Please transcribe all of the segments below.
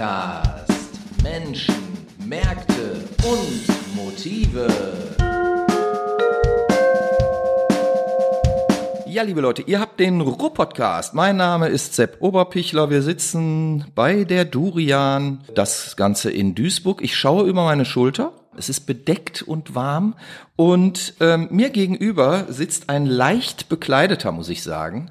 Podcast. Menschen, Märkte und Motive. Ja, liebe Leute, ihr habt den Ruhr-Podcast. Mein Name ist Sepp Oberpichler. Wir sitzen bei der Durian. Das Ganze in Duisburg. Ich schaue über meine Schulter. Es ist bedeckt und warm. Und ähm, mir gegenüber sitzt ein leicht bekleideter, muss ich sagen,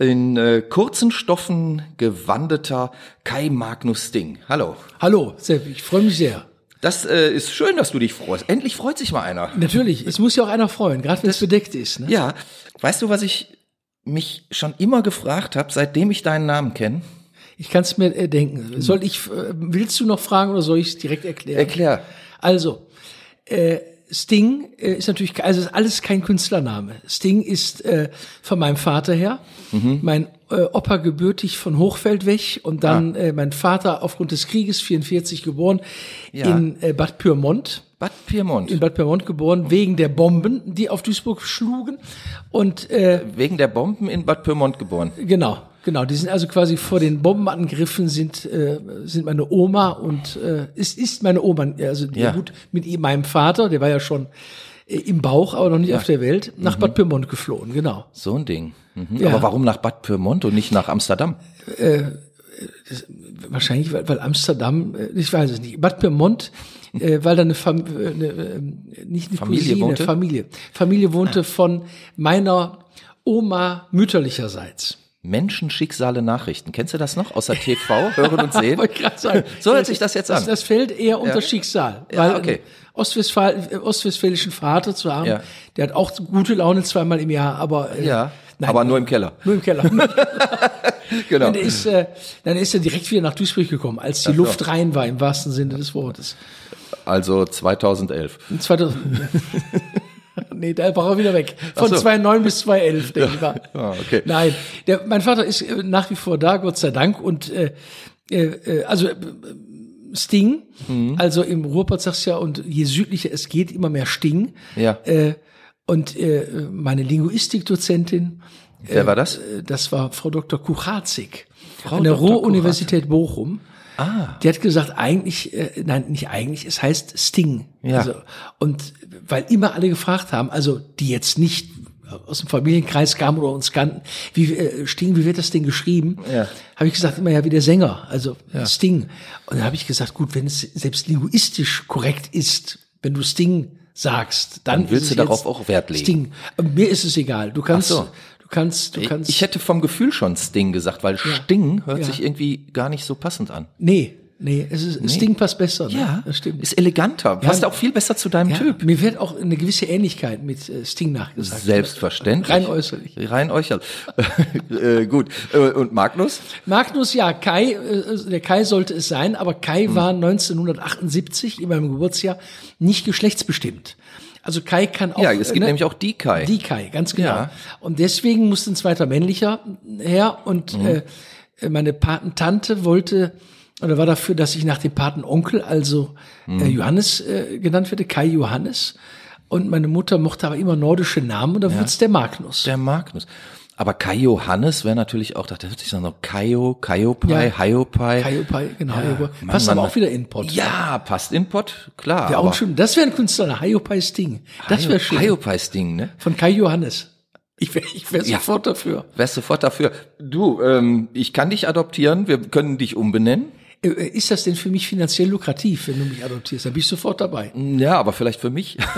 in äh, kurzen Stoffen gewandeter Kai Magnus Sting. Hallo. Hallo, Sepp, ich freue mich sehr. Das äh, ist schön, dass du dich freust. Endlich freut sich mal einer. Natürlich, es muss ja auch einer freuen, gerade wenn es bedeckt ist. Ne? Ja, weißt du, was ich mich schon immer gefragt habe, seitdem ich deinen Namen kenne? Ich kann es mir äh, denken. Soll ich, äh, willst du noch fragen oder soll ich es direkt erklären? Erklär. Also, äh, Sting äh, ist natürlich, also ist alles kein Künstlername. Sting ist äh, von meinem Vater her. Mhm. Mein äh, Opa gebürtig von Hochfeld weg und dann äh, mein Vater aufgrund des Krieges 44 geboren Ja. in äh, Bad Pyrmont. Bad Pyrmont. In Bad Pyrmont geboren wegen der Bomben, die auf Duisburg schlugen. Und äh, Wegen der Bomben in Bad Pyrmont geboren. Genau, genau. Die sind also quasi vor den Bombenangriffen sind äh, sind meine Oma und äh, ist ist meine Oma, also Ja. gut mit meinem Vater, der war ja schon im Bauch, aber noch nicht auf der Welt, nach Bad Pyrmont geflohen. Genau. So ein Ding. Mhm. Ja. Aber warum nach Bad Pyrmont und nicht nach Amsterdam? Wahrscheinlich, weil, weil Amsterdam, äh, ich weiß es nicht. Bad Pyrmont, äh, weil da eine, Fam äh, eine äh, nicht eine Familie Cousine, wohnte? Familie, Familie wohnte von meiner Oma mütterlicherseits. Menschenschicksale Nachrichten. Kennst du das noch aus der TV? Hören und sehen? So hört sich das jetzt Das, an. das fällt eher unter Schicksal. Ja, weil okay. einen Ostwestfal äh, ostwestfälischen Vater zu haben, Ja. der hat auch gute Laune zweimal im Jahr, aber äh, Ja, nein, aber nur im Keller. nur im Keller. Genau. Und der ist, äh, dann ist er direkt wieder nach Duisburg gekommen, als die Ach. Luft rein war, im wahrsten Sinne des Wortes. Also 2011. Und 2000, nee, da war er wieder weg. Von so. 2009 bis 2011, denke ich mal. Ah, okay. Nein, der, mein Vater ist äh, nach wie vor da, Gott sei Dank. Und äh, äh, äh, also äh, Sting, Mhm. also im Ruhrpott sagst du ja, und je südlicher es geht, immer mehr Sting. Ja. Äh, und äh, meine Linguistikdozentin, Wer war das? äh, das war Frau Dr. Kucharzig Frau an der. Ruhr-Universität Bochum. Ah. Die hat gesagt, eigentlich, äh, nein, nicht eigentlich, es heißt Sting. Ja. Also, und weil immer alle gefragt haben, also die jetzt nicht aus dem Familienkreis kamen oder uns kannten, wie äh, Sting, wie wird das denn geschrieben? Ja. Habe ich gesagt, immer ja wie der Sänger, also Sting. Und dann habe ich gesagt, gut, wenn es selbst linguistisch korrekt ist, wenn du Sting sagst, dann, Dann willst ist es du darauf auch Wert legen. Sting. Mir ist es egal. Du kannst, Ach so. Kannst, du kannst. Ich hätte vom Gefühl schon Sting gesagt, weil Sting hört Ja. sich irgendwie gar nicht so passend an. nee, nee, es ist, Sting passt besser. Ne? das stimmt. Ist eleganter. Passt auch viel besser zu deinem Ja, Typ. Mir wird auch eine gewisse Ähnlichkeit mit äh, Sting nachgesagt. Selbstverständlich. Rein äußerlich. Rein äußerlich. äh, gut. Äh, Und Magnus? Magnus, ja, Kai, äh, der Kai sollte es sein, aber Kai Hm. war 1978 in meinem Geburtsjahr nicht geschlechtsbestimmt. Also Kai kann auch. Ja, es gibt ne, nämlich auch die Kai. Die Kai, ganz genau. Ja. Und deswegen musste ein zweiter männlicher her und Mhm. äh, meine Patentante wollte oder war dafür, dass ich nach dem Patenonkel, also Mhm. äh, Johannes äh, genannt werde, Kai Johannes. Und meine Mutter mochte aber immer nordische Namen und da wurde es der Magnus. Der Magnus. Aber Kai Johannes wäre natürlich auch, das hört sich dann noch Kaio, Kaiopai, Ja. Hiopai. Kaiopai, genau. Ja. Mann, Passt Mann, aber Mann. auch wieder in Pott. Ja, passt in Pott, klar. Wäre auch schön. Das wäre ein Künstler, Hiopai Sting. Das wäre schön. Hiopais Ding, ne? Von Kai Johannes. Ich wäre ich wär Ja. sofort dafür. Wärst sofort dafür. Du, ähm, ich kann dich adoptieren, wir können dich umbenennen. Äh, äh, Ist das denn für mich finanziell lukrativ, wenn du mich adoptierst? Da bin ich sofort dabei. Ja, aber vielleicht für mich.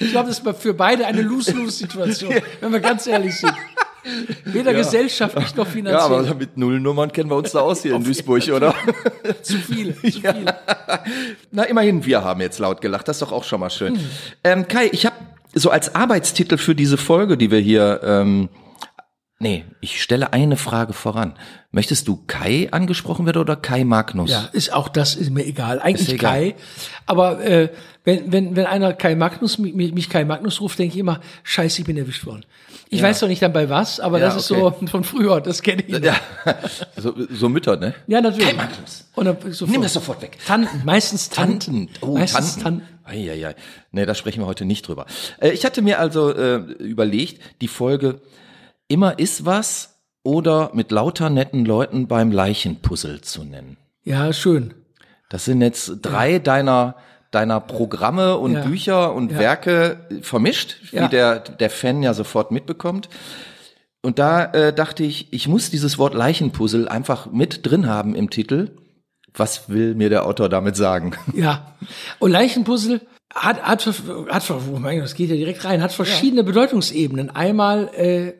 Ich glaube, das ist für beide eine Lose-Lose-Situation, wenn wir ganz ehrlich sind. Weder gesellschaftlich noch Ja, finanziell. aber mit Nullnummern kennen wir uns da aus hier in Duisburg, oder? zu viele, zu viele. Na, immerhin, wir haben jetzt laut gelacht. Das ist doch auch schon mal schön. Ähm, Kai, ich habe so als Arbeitstitel für diese Folge, die wir hier, ähm, nee, ich stelle eine Frage voran. Möchtest du Kai angesprochen werden oder Kai Magnus? Ja, ist auch das ist mir egal. Eigentlich Ist egal. Kai. Aber äh, wenn, wenn, wenn einer Kai Magnus mich, mich Kai Magnus ruft, denke ich immer, scheiße, ich bin erwischt worden. Ich weiß doch nicht dann bei was, aber Ja, das ist so von früher, das kenne ich. Ja, so, so Mütter, ne? Ja, natürlich. Kai Magnus. Und dann sofort. Nimm das sofort weg. Tanten, meistens Tanten. Tanten. Oh, meistens Tanten. Tanten. Eieiei. Nee, da sprechen wir heute nicht drüber. Äh, ich hatte mir also äh, überlegt, die Folge Immer ist was oder mit lauter netten Leuten beim Leichenpuzzle zu nennen. Ja, schön. Das sind jetzt drei deiner deiner Programme und Ja. Bücher und Ja. Werke vermischt, wie Ja. der der Fan ja sofort mitbekommt. Und da äh, dachte ich, ich muss dieses Wort Leichenpuzzle einfach mit drin haben im Titel. Was will mir der Autor damit sagen? Ja. Und Leichenpuzzle hat, hat, hat, oh mein Gott, das geht ja direkt rein, hat verschiedene Bedeutungsebenen. Einmal, äh,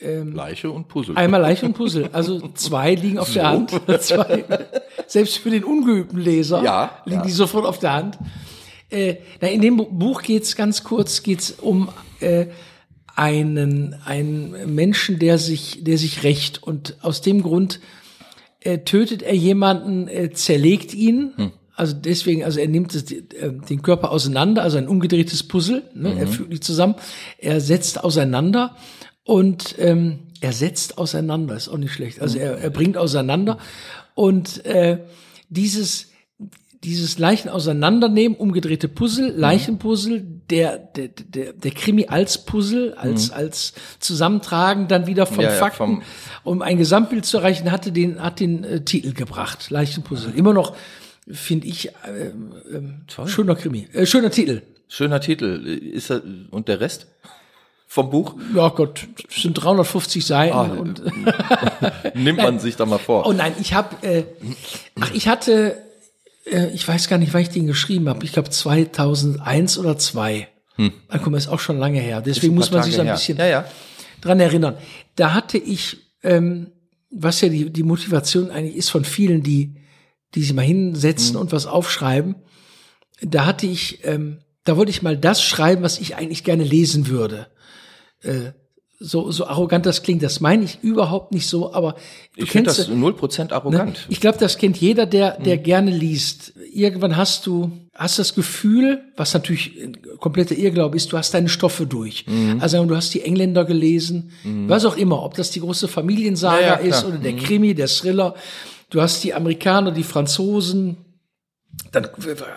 Leiche und Puzzle. einmal Leiche und Puzzle. Also zwei liegen auf der Hand. Zwei. Selbst für den ungeübten Leser Ja, liegen ja. die sofort auf der Hand. Äh, na, in dem Bu- Buch geht's ganz kurz, geht's um äh, einen, einen Menschen, der sich, der sich rächt. Und aus dem Grund äh, tötet er jemanden, äh, zerlegt ihn. Hm. Also deswegen, also er nimmt das, äh, den Körper auseinander, also ein umgedrehtes Puzzle. Ne? Mhm. Er fügt die zusammen. Er setzt auseinander und ähm, er setzt auseinander. Ist auch nicht schlecht. Also er, er bringt auseinander und äh, dieses dieses Leichen auseinandernehmen, umgedrehte Puzzle, Leichenpuzzle, der, der, der, der Krimi als Puzzle, als, als Zusammentragen dann wieder von Mhm. Ja, ja, Fakten, vom- um ein Gesamtbild zu erreichen, hatte den, hat den äh, Titel gebracht, Leichenpuzzle. Immer noch, finde ich, ähm, ähm, schöner Krimi, äh, schöner Titel. Schöner Titel. Ist er, und der Rest vom Buch? Ja Gott, es sind 350 Seiten Ah, und Nimmt man sich da mal vor. Oh nein, ich habe, äh, ach, ich hatte, äh, ich weiß gar nicht, wann ich den geschrieben habe. Ich glaube 2001 oder 2. Hm. Dann kommt es auch schon lange her. Deswegen muss man sich so ein bisschen Ja, ja. dran erinnern. Da hatte ich, ähm, was ja die, die Motivation eigentlich ist von vielen, die, die sich mal hinsetzen und was aufschreiben. Da hatte ich, ähm, da wollte ich mal das schreiben, was ich eigentlich gerne lesen würde. Äh, so, so arrogant das klingt, das meine ich überhaupt nicht so, aber du Ich finde kennst das 0% arrogant. Ne? Ich glaube, das kennt jeder, der, der gerne liest. Irgendwann hast du, hast das Gefühl, was natürlich ein kompletter Irrglaube ist, du hast deine Stoffe durch. Also du hast die Engländer gelesen, was auch immer, ob das die große Familiensaga Ja, ja, ist oder der Krimi, der Thriller. Du hast die Amerikaner, die Franzosen. Dann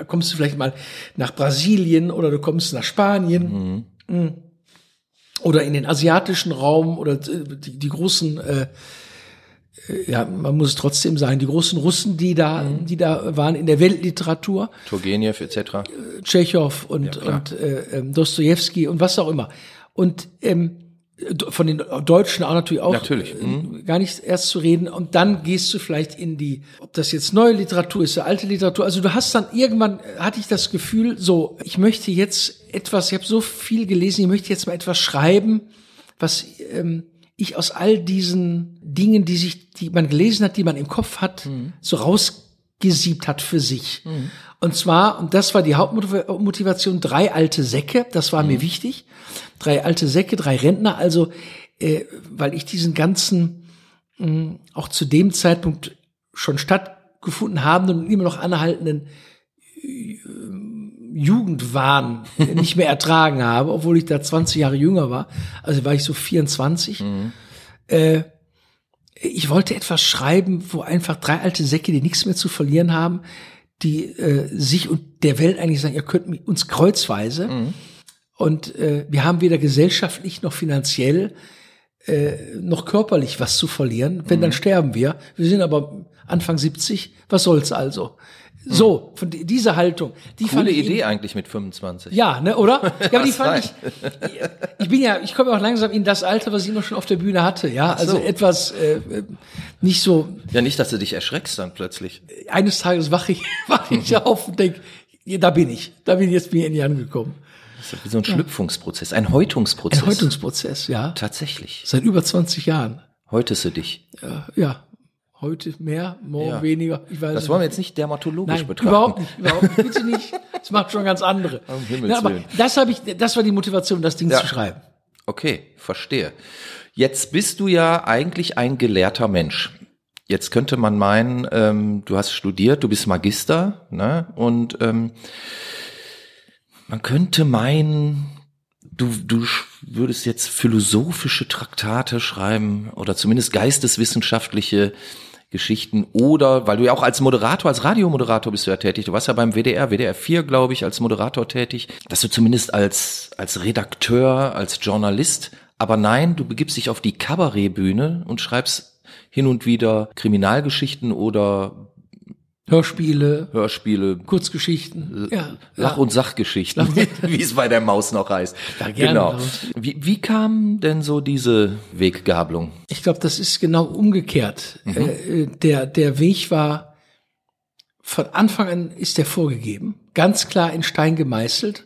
kommst du vielleicht mal nach Brasilien oder du kommst nach Spanien. Mhm. Oder in den asiatischen Raum oder die, die großen äh, ja, man muss es trotzdem sagen, die großen Russen, die da, die da waren in der Weltliteratur, Turgenev etc. Tschechow und, und äh, ähm, Dostoevsky und was auch immer. Und ähm, von den Deutschen auch natürlich auch Natürlich, mhm. äh, gar nicht erst zu reden. Und dann gehst du vielleicht in die, ob das jetzt neue Literatur ist oder alte Literatur. Also du hast dann irgendwann, äh, hatte ich das Gefühl, so, ich möchte jetzt etwas, ich habe so viel gelesen, ich möchte jetzt mal etwas schreiben, was ähm, ich aus all diesen Dingen, die sich, die man gelesen hat, die man im Kopf hat, so rausgesiebt hat für sich. Und zwar, und das war die Hauptmotivation, drei alte Säcke, das war mir wichtig. Drei alte Säcke, drei Rentner, also, äh, weil ich diesen ganzen, mh, auch zu dem Zeitpunkt schon stattgefunden habenden und immer noch anhaltenden äh, Jugendwahn nicht mehr ertragen habe, obwohl ich da 20 Jahre jünger war. Also war ich so 24. Äh, ich wollte etwas schreiben, wo einfach drei alte Säcke, die nichts mehr zu verlieren haben, die äh, sich und der Welt eigentlich sagen, ihr könnt uns kreuzweise. Und äh, wir haben weder gesellschaftlich noch finanziell äh, noch körperlich was zu verlieren. Wenn, dann sterben wir. Wir sind aber Anfang 70. Was soll's also? So, von di- dieser Haltung. Die fand Coole ich Idee eigentlich mit 25. ja, ne, oder? Ja, aber die fand ich. Ich bin ja, ich komme ja auch langsam in das Alter, was ich immer schon auf der Bühne hatte, ja. Also so. etwas äh, nicht so. Ja, nicht, dass du dich erschreckst dann plötzlich. Eines Tages wache ich, wache ich auf und denk, ja, da bin ich, da bin ich jetzt bin ich endlich angekommen. Das ist wie so ein Schlüpfungsprozess, ein Häutungsprozess. Ein Häutungsprozess, ja. Tatsächlich. Seit über 20 Jahren. Häutest du dich. Äh, ja, heute mehr, morgen Ja. weniger. Ich weiß Das wollen wir jetzt nicht dermatologisch Nein, betrachten. überhaupt nicht, überhaupt nicht. Bitte nicht. Das macht schon ganz andere. Um Ja, aber das habe ich, das war die Motivation, das Ding Ja. zu schreiben. Okay, verstehe. Jetzt bist du ja eigentlich ein gelehrter Mensch. Jetzt könnte man meinen, ähm, du hast studiert, du bist Magister, ne? Und ähm, man könnte meinen, du, du würdest jetzt philosophische Traktate schreiben oder zumindest geisteswissenschaftliche Geschichten oder, weil du ja auch als Moderator, als Radiomoderator bist du ja tätig, du warst ja beim WDR, WDR 4, glaube ich, als Moderator tätig, dass du zumindest als, als Redakteur, als Journalist Aber nein, du begibst dich auf die Kabarettbühne und schreibst hin und wieder Kriminalgeschichten oder Hörspiele, Hörspiele, Kurzgeschichten. Ja, Lach- und Sachgeschichten, wie es bei der Maus noch heißt. Ja, gerne. genau. Wie, wie kam denn so diese Weggabelung? Ich glaube, das ist genau umgekehrt. Äh, der, der Weg war, von Anfang an ist der vorgegeben, ganz klar in Stein gemeißelt.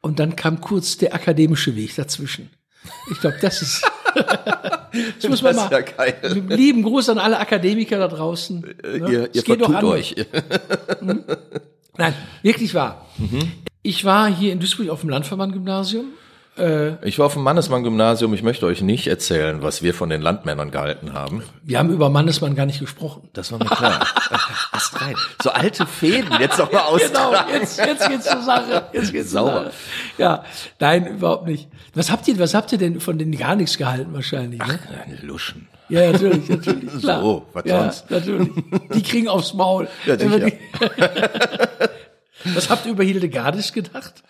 Und dann kam kurz der akademische Weg dazwischen. Ich glaube, das ist, das muss man Das ist mal, ja lieben Gruß an alle Akademiker da draußen. Ne? Ihr, ihr doch vertut euch. Nein, wirklich wahr. Mhm. Ich war hier in Duisburg auf dem Landverband-Gymnasium. Ich war auf dem Mannesmann-Gymnasium. Ich möchte euch nicht erzählen, was wir von den Landmännern gehalten haben. Wir haben über Mannesmann gar nicht gesprochen. Das war mir klar. Rein. So alte Fäden jetzt noch mal Genau, jetzt, jetzt geht's zur Sache. Jetzt geht's zur Sauber. Sache. Ja, nein, überhaupt nicht. Was habt ihr, was habt ihr denn von denen gar nichts gehalten wahrscheinlich? Ne? Eine Luschen. Ja, natürlich, natürlich, klar. So, was ja, sonst? natürlich. Die kriegen aufs Maul. Ja, sicher. Was habt ihr über Hildegardis gedacht?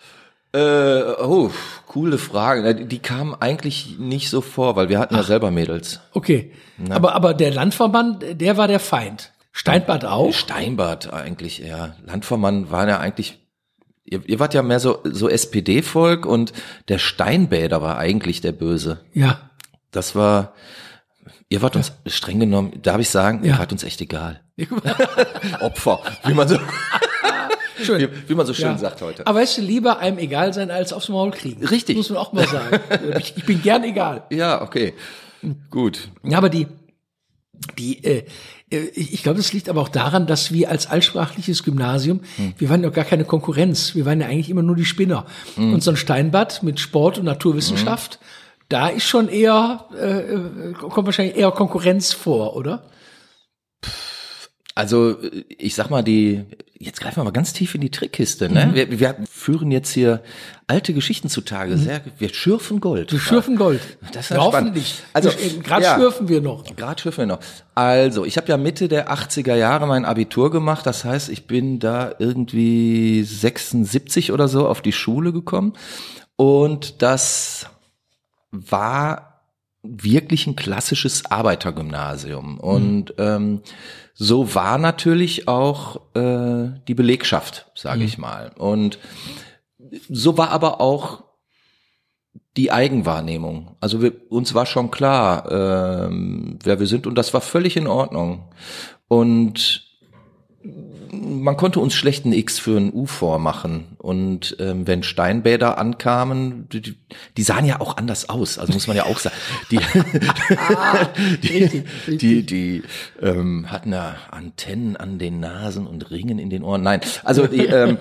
Äh, oh, coole Frage. Die, die kamen eigentlich nicht so vor, weil wir hatten ja selber Mädels. Okay. Aber, aber der Landverband, der war der Feind. Steinbad auch? Steinbart eigentlich eher. Landvermann waren ja eigentlich, ihr, ihr wart ja mehr so, so SPD-Volk und der Steinbäder war eigentlich der Böse. Ja. Das war, ihr wart uns streng genommen, darf ich sagen, ihr Ja. wart uns echt egal. Opfer, wie man so, Schön. wie, wie man so schön Ja. sagt heute. Aber weißt du, lieber einem egal sein, als aufs Maul kriegen. Richtig. Muss man auch mal sagen. ich, ich bin gern egal. Ja, okay. Gut. Ja, aber die, die, äh, äh, ich glaube, das liegt aber auch daran, dass wir als altsprachliches Gymnasium, wir waren ja gar keine Konkurrenz. Wir waren ja eigentlich immer nur die Spinner. Und so ein Steinbad mit Sport und Naturwissenschaft, da ist schon eher, äh, äh, kommt wahrscheinlich eher Konkurrenz vor, oder? Also, ich sag mal, die, jetzt greifen wir mal ganz tief in die Trickkiste, ne? Mhm. Wir, wir führen jetzt hier alte Geschichten zutage, sehr, wir schürfen Gold. Wir schürfen Gold. Das ist ja nicht. Also, gerade ja. schürfen wir noch. Gerade schürfen wir noch. Also, ich habe ja Mitte der 80er Jahre mein Abitur gemacht. Das heißt, ich bin da irgendwie 76 oder so auf die Schule gekommen. Und das war wirklich ein klassisches Arbeitergymnasium. Und ähm, so war natürlich auch äh, die Belegschaft, sage ich mal. Und so war aber auch die Eigenwahrnehmung. Also wir, uns war schon klar, ähm, wer wir sind und das war völlig in Ordnung. Und man konnte uns schlechten X für ein U vormachen. Und ähm, wenn Steinbäder ankamen, die, die- die sahen ja auch anders aus. Also muss man ja auch sagen. Die, die, die, die ähm, hatten ja Antennen an den Nasen und Ringen in den Ohren. Nein, also die, ähm,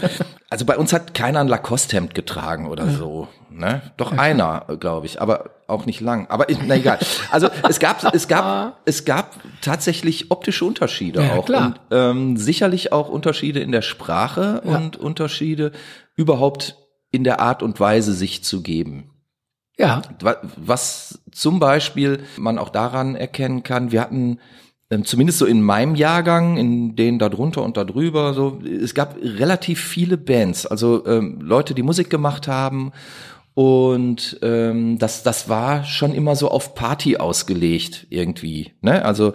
also bei uns hat keiner ein Lacoste-Hemd getragen oder so. Ne? Doch einer, glaube ich, aber auch nicht lang. Aber na egal. Also es gab, es gab, es gab tatsächlich optische Unterschiede Ja, auch klar. und ähm, sicherlich auch Unterschiede in der Sprache Ja. und Unterschiede überhaupt in der Art und Weise, sich zu geben. Ja. Wa- Was zum Beispiel man auch daran erkennen kann, wir hatten ähm, zumindest so in meinem Jahrgang, in denen da drunter und da drüber, so, es gab relativ viele Bands, also ähm, Leute, die Musik gemacht haben und ähm, das, das war schon immer so auf Party ausgelegt irgendwie. Ne? Also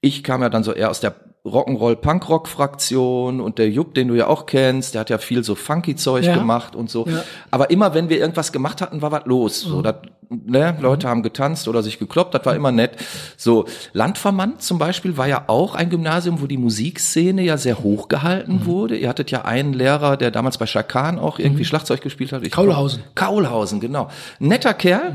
ich kam ja dann so eher aus der Rock'n'Roll-Punkrock-Fraktion und der Jupp, den du ja auch kennst, der hat ja viel so Funky-Zeug Ja. gemacht und so. Ja. Aber immer, wenn wir irgendwas gemacht hatten, war was los. So, dat, ne? Leute haben getanzt oder sich gekloppt, das war immer nett. So, Landvermann zum Beispiel war ja auch ein Gymnasium, wo die Musikszene ja sehr hoch gehalten wurde. Ihr hattet ja einen Lehrer, der damals bei Schakan auch irgendwie Schlagzeug gespielt hat. Ich Kaulhausen. Kaulhausen, genau. Netter Kerl.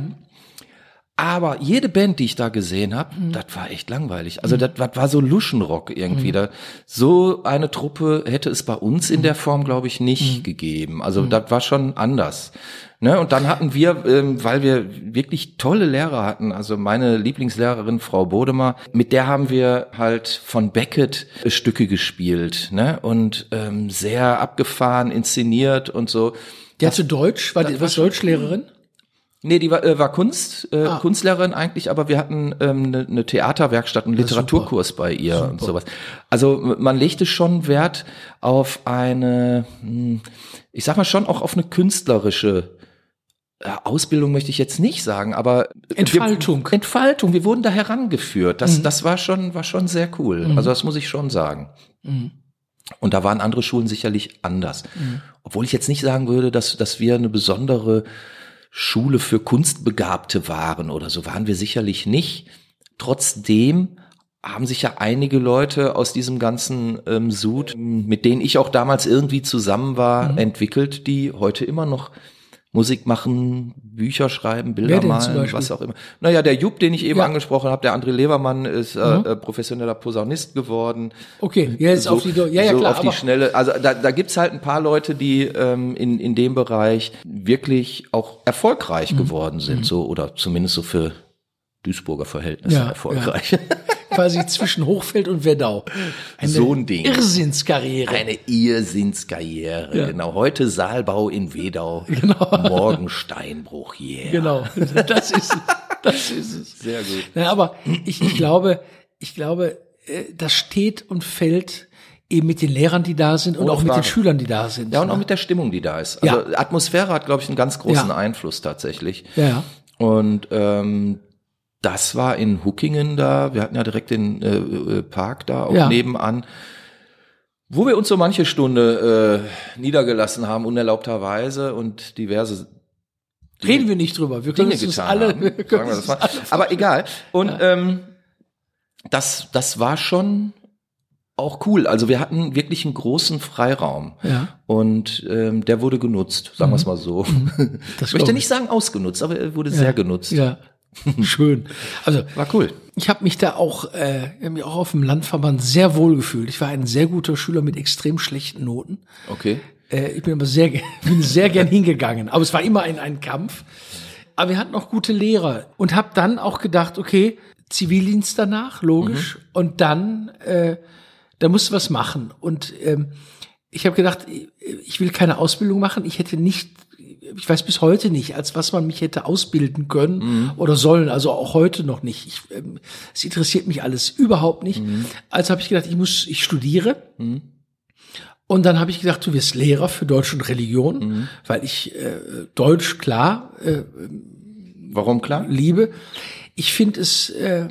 Aber jede Band, die ich da gesehen habe, das war echt langweilig. Also das, das war so Luschenrock irgendwie. Da, so eine Truppe hätte es bei uns in der Form, glaube ich, nicht gegeben. Also das war schon anders. Ne? Und dann hatten wir, ähm, weil wir wirklich tolle Lehrer hatten, also meine Lieblingslehrerin Frau Bodemer, mit der haben wir halt von Beckett äh, Stücke gespielt ne? und ähm, sehr abgefahren, inszeniert und so. Die hatte Deutsch, war die was Deutschlehrerin? Nee, die war, äh, war Kunst, äh, Ah. Kunstlehrerin eigentlich, aber wir hatten ähm, eine ne Theaterwerkstatt und Literaturkurs bei ihr und sowas. Also man legte schon Wert auf eine, hm, ich sag mal schon auch auf eine künstlerische äh, Ausbildung möchte ich jetzt nicht sagen, aber Entfaltung. Wir, Entfaltung. Wir wurden da herangeführt. Das, mhm. das war schon, war schon sehr cool. Mhm. Also das muss ich schon sagen. Mhm. Und da waren andere Schulen sicherlich anders. Mhm. Obwohl ich jetzt nicht sagen würde, dass, dass wir eine besondere Schule für Kunstbegabte waren oder so waren wir sicherlich nicht. Trotzdem haben sich ja einige Leute aus diesem ganzen ähm, Sud, mit denen ich auch damals irgendwie zusammen war, mhm. entwickelt, die heute immer noch Musik machen, Bücher schreiben, Bilder malen, was auch immer. Naja, der Jupp, den ich eben ja. angesprochen habe, der André Levermann ist äh, mhm. äh, professioneller Posaunist geworden. Okay, jetzt so, auf die, ja, ja, so klar, auf die Schnelle. Also da, da gibt's halt ein paar Leute, die ähm, in, in dem Bereich wirklich auch erfolgreich mhm. geworden sind, mhm. so oder zumindest so für Duisburger Verhältnisse ja, erfolgreich. Ja. Quasi zwischen Hochfeld und Wedau. Eine so ein Ding. Irrsinnskarriere. Eine Irrsinnskarriere. Ja. Genau. Heute Saalbau in Wedau. Genau. Morgen Steinbruch. Yeah. Genau. Das ist es. Das ist es. Sehr gut. Na, aber ich, ich glaube, ich glaube, äh, das steht und fällt eben mit den Lehrern, die da sind und Ohne auch Frage. mit den Schülern, die da sind. Ja, und ne? auch mit der Stimmung, die da ist. Also ja. Atmosphäre hat, glaube ich, einen ganz großen ja. Einfluss tatsächlich. Ja. Und ähm, das war in Huckingen da. Wir hatten ja direkt den äh, äh, Park da auch ja. nebenan. Wo wir uns so manche Stunde äh, niedergelassen haben, unerlaubterweise und diverse Dinge, Reden wir nicht drüber. Wir können Dinge uns alle, haben, wir können alle Aber egal. Und ja. ähm, das, das war schon auch cool. Also wir hatten wirklich einen großen Freiraum. Ja. Und ähm, der wurde genutzt, sagen mhm. wir es mal so. Mhm. ich möchte nicht sagen ausgenutzt, aber er wurde ja. sehr genutzt. Ja. Schön. Also war cool. Ich habe mich da auch, äh, mich auch auf dem Landverband sehr wohl gefühlt. Ich war ein sehr guter Schüler mit extrem schlechten Noten. Okay. Äh, ich bin aber sehr, bin sehr gern hingegangen. Aber es war immer ein, ein Kampf. Aber wir hatten auch gute Lehrer und habe dann auch gedacht, okay, Zivildienst danach, logisch. Mhm. Und dann, äh, da musst du was machen. Und ähm, ich habe gedacht, ich will keine Ausbildung machen. Ich hätte nicht ich weiß bis heute nicht, als was man mich hätte ausbilden können mhm. oder sollen, also auch heute noch nicht. Ich, ähm, es interessiert mich alles überhaupt nicht. Mhm. Also habe ich gedacht, ich muss, ich studiere. Mhm. Und dann habe ich gedacht, du wirst Lehrer für Deutsch und Religion, mhm. weil ich äh, Deutsch klar. Äh, Warum klar? Liebe. Ich finde es. Äh,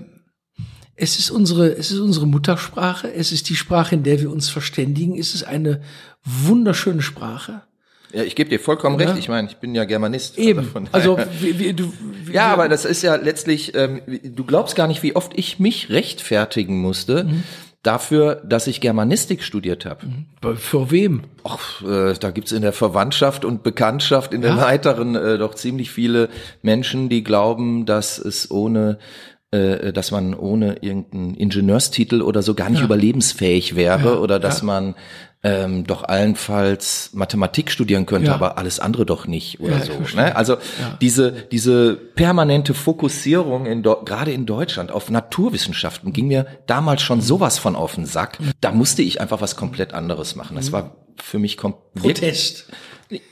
es ist unsere, es ist unsere Muttersprache. Es ist die Sprache, in der wir uns verständigen. Es ist eine wunderschöne Sprache. Ja, ich gebe dir vollkommen ja. recht. Ich meine, ich bin ja Germanist. Eben. Also wie, wie, du. Wie, ja, aber das ist ja letztlich. Ähm, du glaubst gar nicht, wie oft ich mich rechtfertigen musste. Mhm. Dafür, dass ich Germanistik studiert habe. Mhm. Für wem? Ach, äh, da gibt's in der Verwandtschaft und Bekanntschaft in ja. den Heiteren äh, doch ziemlich viele Menschen, die glauben, dass es ohne äh, dass man ohne irgendeinen Ingenieurstitel oder so gar nicht ja. überlebensfähig wäre ja, oder dass ja. man ähm, doch allenfalls Mathematik studieren könnte, ja. aber alles andere doch nicht oder ja, so. Ne? Also ja. diese diese permanente Fokussierung in gerade in Deutschland auf Naturwissenschaften ging mir damals schon sowas von auf den Sack. Da musste ich einfach was komplett anderes machen. Das mhm. war für mich komplett Protest.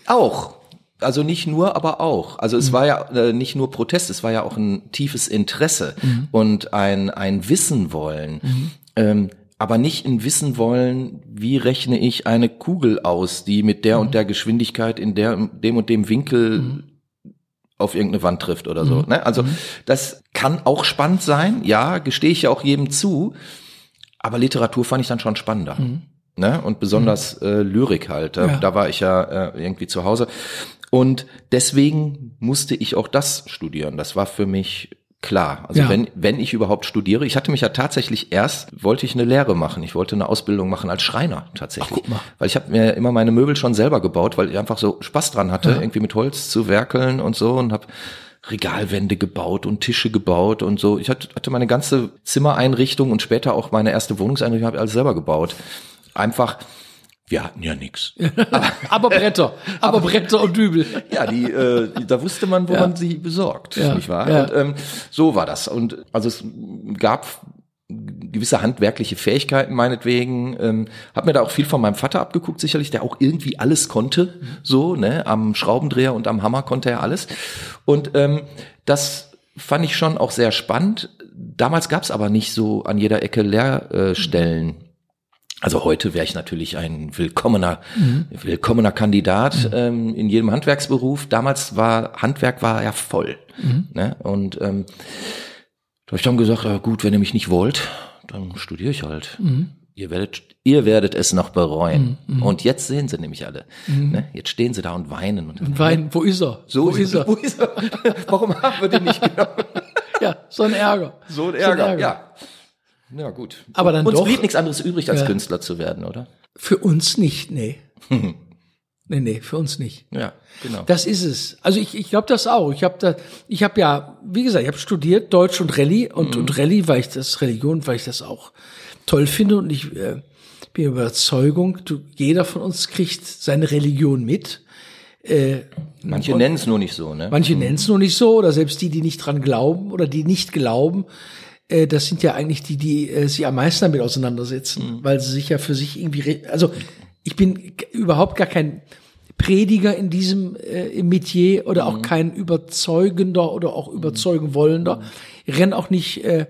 Auch also nicht nur, aber auch. Also es mhm. war ja äh, nicht nur Protest, es war ja auch ein tiefes Interesse mhm. und ein ein Wissen wollen. Mhm. Ähm, aber nicht in wissen wollen, wie rechne ich eine Kugel aus, die mit der mhm. und der Geschwindigkeit in der, dem und dem Winkel mhm. auf irgendeine Wand trifft oder so. Mhm. Ne? Also mhm. das kann auch spannend sein, ja, gestehe ich ja auch jedem zu, aber Literatur fand ich dann schon spannender. Mhm. Ne? Und besonders mhm. äh, Lyrik halt, da, ja. da war ich ja äh, irgendwie zu Hause. Und deswegen musste ich auch das studieren. Das war für mich klar. Also ja. wenn, wenn ich überhaupt studiere, ich hatte mich ja tatsächlich erst, wollte ich eine Lehre machen. Ich wollte eine Ausbildung machen als Schreiner tatsächlich. Ach, guck mal. Weil ich habe mir immer meine Möbel schon selber gebaut, weil ich einfach so Spaß dran hatte, ja. irgendwie mit Holz zu werkeln und so und habe Regalwände gebaut und Tische gebaut und so. Ich hatte, hatte meine ganze Zimmereinrichtung und später auch meine erste Wohnungseinrichtung habe ich alles selber gebaut. Einfach wir hatten ja nichts. aber Bretter, aber, Bretter und Dübel. Ja, die, äh, da wusste man, wo ja. man sie besorgt, ja. nicht wahr? Ja. Und ähm, so war das. Und also es gab gewisse handwerkliche Fähigkeiten meinetwegen. Ähm, hab mir da auch viel von meinem Vater abgeguckt, sicherlich, der auch irgendwie alles konnte, so, ne, am Schraubendreher und am Hammer konnte er alles. Und ähm, das fand ich schon auch sehr spannend. Damals gab es aber nicht so an jeder Ecke Lehrstellen Also heute wäre ich natürlich ein willkommener, willkommener Kandidat ähm, in jedem Handwerksberuf. Damals war Handwerk war ja voll. Ne? Und ähm, da habe ich dann gesagt, ah, gut, wenn ihr mich nicht wollt, dann studiere ich halt. Ihr werdet, ihr werdet es noch bereuen. Und jetzt sehen sie nämlich alle. Ne? Jetzt stehen sie da und weinen. Und Wein, wo ist er? so wo ist er? Wo ist er? Warum haben wir den nicht genommen? Ja, so ein Ärger. So ein Ärger, ja. Ja, gut. Aber dann Uns doch- blieb nichts anderes übrig, als Ja. Künstler zu werden, oder? Für uns nicht, nee. nee, nee, für uns nicht. Ja, genau. Das ist es. Also ich, ich glaube das auch. Ich habe da, ich habe ja, wie gesagt, ich habe studiert Deutsch und Rallye und und Rallye, weil ich das Religion, weil ich das auch toll finde und ich äh, bin Überzeugung, du, jeder von uns kriegt seine Religion mit. Manche nennen es nur nicht so, ne? Manche nennen es nur nicht so oder selbst die, die nicht dran glauben oder die nicht glauben, äh, das sind ja eigentlich die, die äh, sich am meisten damit auseinandersetzen, weil sie sich ja für sich irgendwie, also ich bin überhaupt gar kein Prediger in diesem äh, im Metier oder auch kein überzeugender oder auch überzeugen wollender. Ich renn auch nicht äh,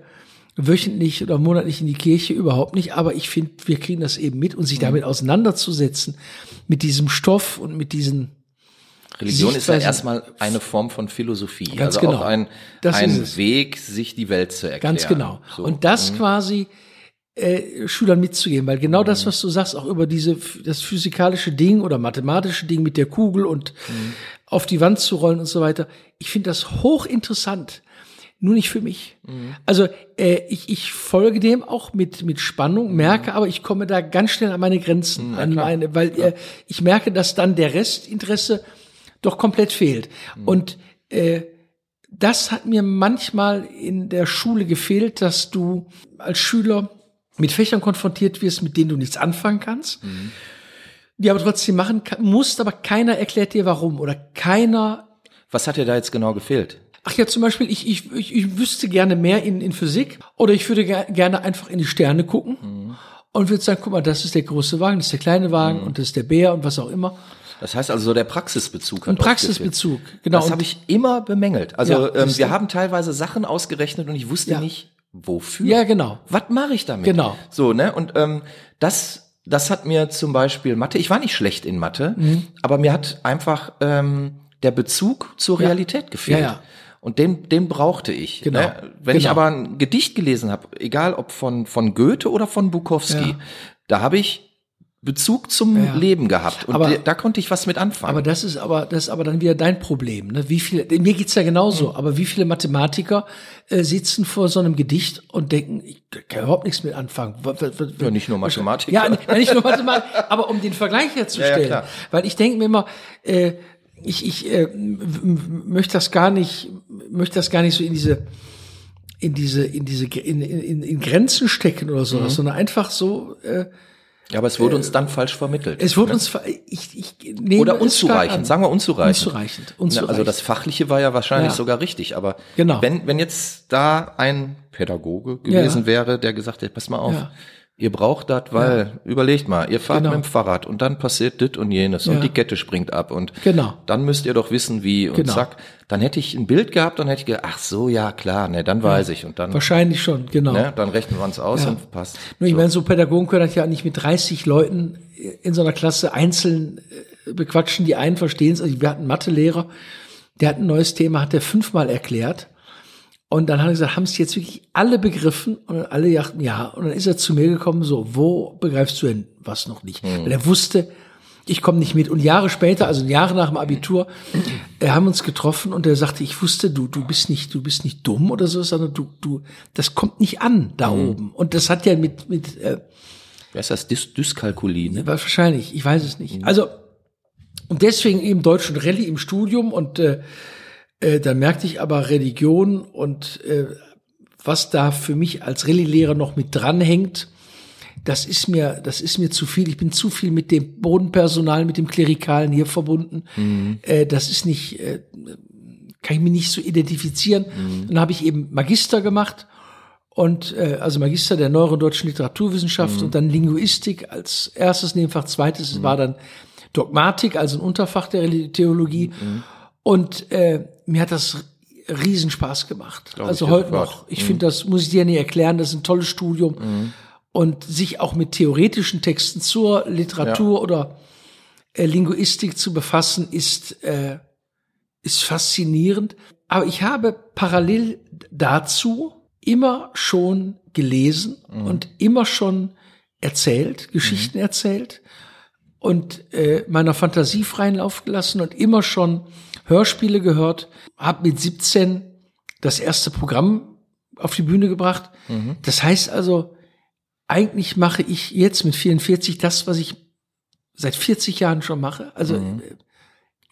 wöchentlich oder monatlich in die Kirche, überhaupt nicht, aber ich finde, wir kriegen das eben mit und sich damit auseinanderzusetzen, mit diesem Stoff und mit diesen Religion ist ja erstmal eine Form von Philosophie. Ganz also genau. auch ein, Das ein. Weg, sich die Welt zu erklären. Ganz genau. So. Und das quasi äh, Schülern mitzugeben, weil genau das, was du sagst, auch über diese das physikalische Ding oder mathematische Ding mit der Kugel und auf die Wand zu rollen und so weiter, ich finde das hochinteressant. Nur nicht für mich. Also äh, ich, ich folge dem auch mit mit Spannung, merke aber, ich komme da ganz schnell an meine Grenzen, an meine, weil äh, ich merke, dass dann der Restinteresse doch komplett fehlt. Und äh, das hat mir manchmal in der Schule gefehlt, dass du als Schüler mit Fächern konfrontiert wirst, mit denen du nichts anfangen kannst, die aber trotzdem machen musst, aber keiner erklärt dir warum oder keiner. Was hat dir da jetzt genau gefehlt? Ach ja, zum Beispiel, ich, ich, ich, ich wüsste gerne mehr in, in Physik oder ich würde ger gerne einfach in die Sterne gucken und würde sagen, guck mal, das ist der große Wagen, das ist der kleine Wagen und das ist der Bär und was auch immer. Das heißt also so der Praxisbezug hat Ein. Praxisbezug, genau. Das habe ich immer bemängelt. Also Ja, ähm, wir haben teilweise Sachen ausgerechnet und ich wusste Ja. nicht, wofür. Ja, genau. Was mache ich damit? Genau. So, ne? Und ähm, das, das hat mir zum Beispiel Mathe, ich war nicht schlecht in Mathe, Mhm. aber mir hat einfach ähm, der Bezug zur Realität gefehlt. Ja, ja. Und den, den brauchte ich. Genau. Ne? Wenn ich Genau. aber ein Gedicht gelesen habe, egal ob von, von Goethe oder von Bukowski, da habe ich Bezug zum Ja. Leben gehabt. Und Aber- da, da konnte ich was mit anfangen. Aber das ist aber, das ist aber dann wieder dein Problem. Ne? Wie viele, mir geht's ja genauso, Mhm. aber wie viele Mathematiker äh, sitzen vor so einem Gedicht und denken, ich kann überhaupt nichts mit anfangen. Ja, nicht nur Mathematiker. Ja, nicht, nicht nur Mathematik, aber um den Vergleich herzustellen. klar. Weil ich denke mir immer, äh, ich, ich äh, möchte das gar nicht, möchte das gar nicht so in diese in diese in diese in, in, in Grenzen stecken oder Mhm. so, sondern einfach so äh, Ja, aber es wurde uns dann falsch vermittelt. es wurde uns ver- ich, ich nehme Oder unzureichend, sagen wir unzureichend. Unzureichend, Na, unzureichend. Also das Fachliche war ja wahrscheinlich Ja. sogar richtig, aber Genau. wenn, wenn jetzt da ein Pädagoge gewesen Ja. wäre, der gesagt hätte, pass mal auf, Ja. Ihr braucht das, weil, überlegt mal, ihr fahrt Genau. mit dem Fahrrad und dann passiert dit und jenes Ja. und die Kette springt ab und Genau. dann müsst ihr doch wissen, wie und Genau. zack, dann hätte ich ein Bild gehabt, dann hätte ich gedacht, ach so, ja klar, ne, dann weiß ich und dann, Wahrscheinlich schon, genau. ne, dann rechnen wir uns aus Ja. und passt. Nur ich So. meine, so Pädagogen können das ja nicht mit 30 Leuten in so einer Klasse einzeln äh, bequatschen. Die einen verstehen es. Also wir hatten einen Mathelehrer, der hat ein neues Thema, hat er fünfmal erklärt. Und dann hat er gesagt, haben es jetzt wirklich alle begriffen? Und dann alle dachten, ja. Und dann ist er zu mir gekommen, so, wo begreifst du denn was noch nicht? Hm. Weil er wusste, ich komme nicht mit. Und Jahre später, also Jahre nach dem Abitur, äh, haben uns getroffen und er sagte, ich wusste, du, du bist nicht, du bist nicht dumm oder so, sondern du, du, das kommt nicht an da Hm. oben. Und das hat ja mit, mit, äh, Wer ist das? Dys Dyskalkulie, ne? wahrscheinlich, ich weiß es nicht. Also, und deswegen eben Deutsch und Rallye im Studium und äh, äh, da merkte ich aber Religion und äh, was da für mich als Rallye-Lehrer noch mit dranhängt, das ist mir, das ist mir zu viel. Ich bin zu viel mit dem Bodenpersonal, mit dem Klerikalen hier verbunden. Äh, das ist nicht, äh, kann ich mich nicht so identifizieren. Dann habe ich eben Magister gemacht und äh, also Magister der neueren deutschen Literaturwissenschaft und dann Linguistik als erstes Nebenfach, zweites war dann Dogmatik, also ein Unterfach der Theologie. Und äh, mir hat das Riesenspaß gemacht. Glaub also heute noch. Ich finde, das muss ich dir nicht erklären, das ist ein tolles Studium. und sich auch mit theoretischen Texten zur Literatur Ja. oder äh, Linguistik zu befassen, ist, äh, ist faszinierend. Aber ich habe parallel dazu immer schon gelesen und immer schon erzählt, Geschichten erzählt und äh, meiner Fantasie freien Lauf gelassen und immer schon Hörspiele gehört. Habe mit 17 das erste Programm auf die Bühne gebracht. Das heißt also, eigentlich mache ich jetzt mit 44 das, was ich seit 40 Jahren schon mache. Also äh,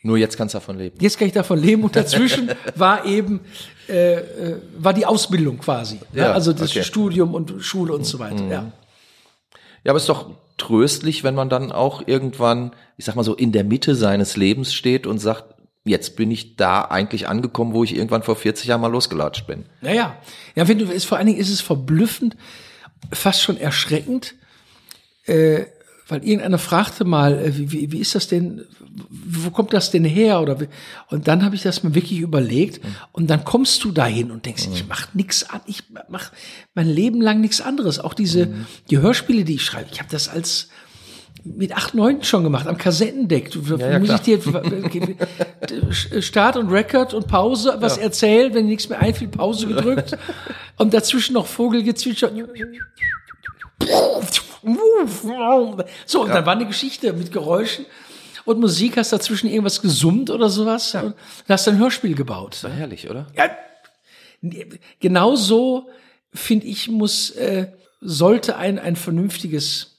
Nur jetzt kannst du davon leben. jetzt kann ich davon leben und dazwischen war eben äh, äh, war die Ausbildung quasi. Ja, Ja, also das okay. Mhm. Studium und Schule und so weiter. Ja. Ja, aber es ist doch tröstlich, wenn man dann auch irgendwann, ich sag mal so, in der Mitte seines Lebens steht und sagt, jetzt bin ich da eigentlich angekommen, wo ich irgendwann vor 40 Jahren mal losgelatscht bin. Naja, ja, wenn du ist vor allen Dingen ist es verblüffend, fast schon erschreckend, äh, weil irgendeiner fragte mal, äh, wie, wie, wie ist das denn, wo kommt das denn her? Oder wie, und dann habe ich das mal wirklich überlegt und dann kommst du dahin und denkst, ich mache nichts an, ich mache mein Leben lang nichts anderes. Auch diese die Hörspiele, die ich schreibe, ich habe das als mit acht, neun schon gemacht, am Kassettendeck. Du, ja, muss klar. ich dir Start und Record und Pause, was erzählt, wenn nichts mehr einfiel, Pause gedrückt und dazwischen noch Vogelgezwitscher. So, und dann war eine Geschichte mit Geräuschen und Musik, hast dazwischen irgendwas gesummt oder sowas und hast ein Hörspiel gebaut. War herrlich, oder? Ja, genau so, finde ich, muss, äh, sollte ein, ein vernünftiges,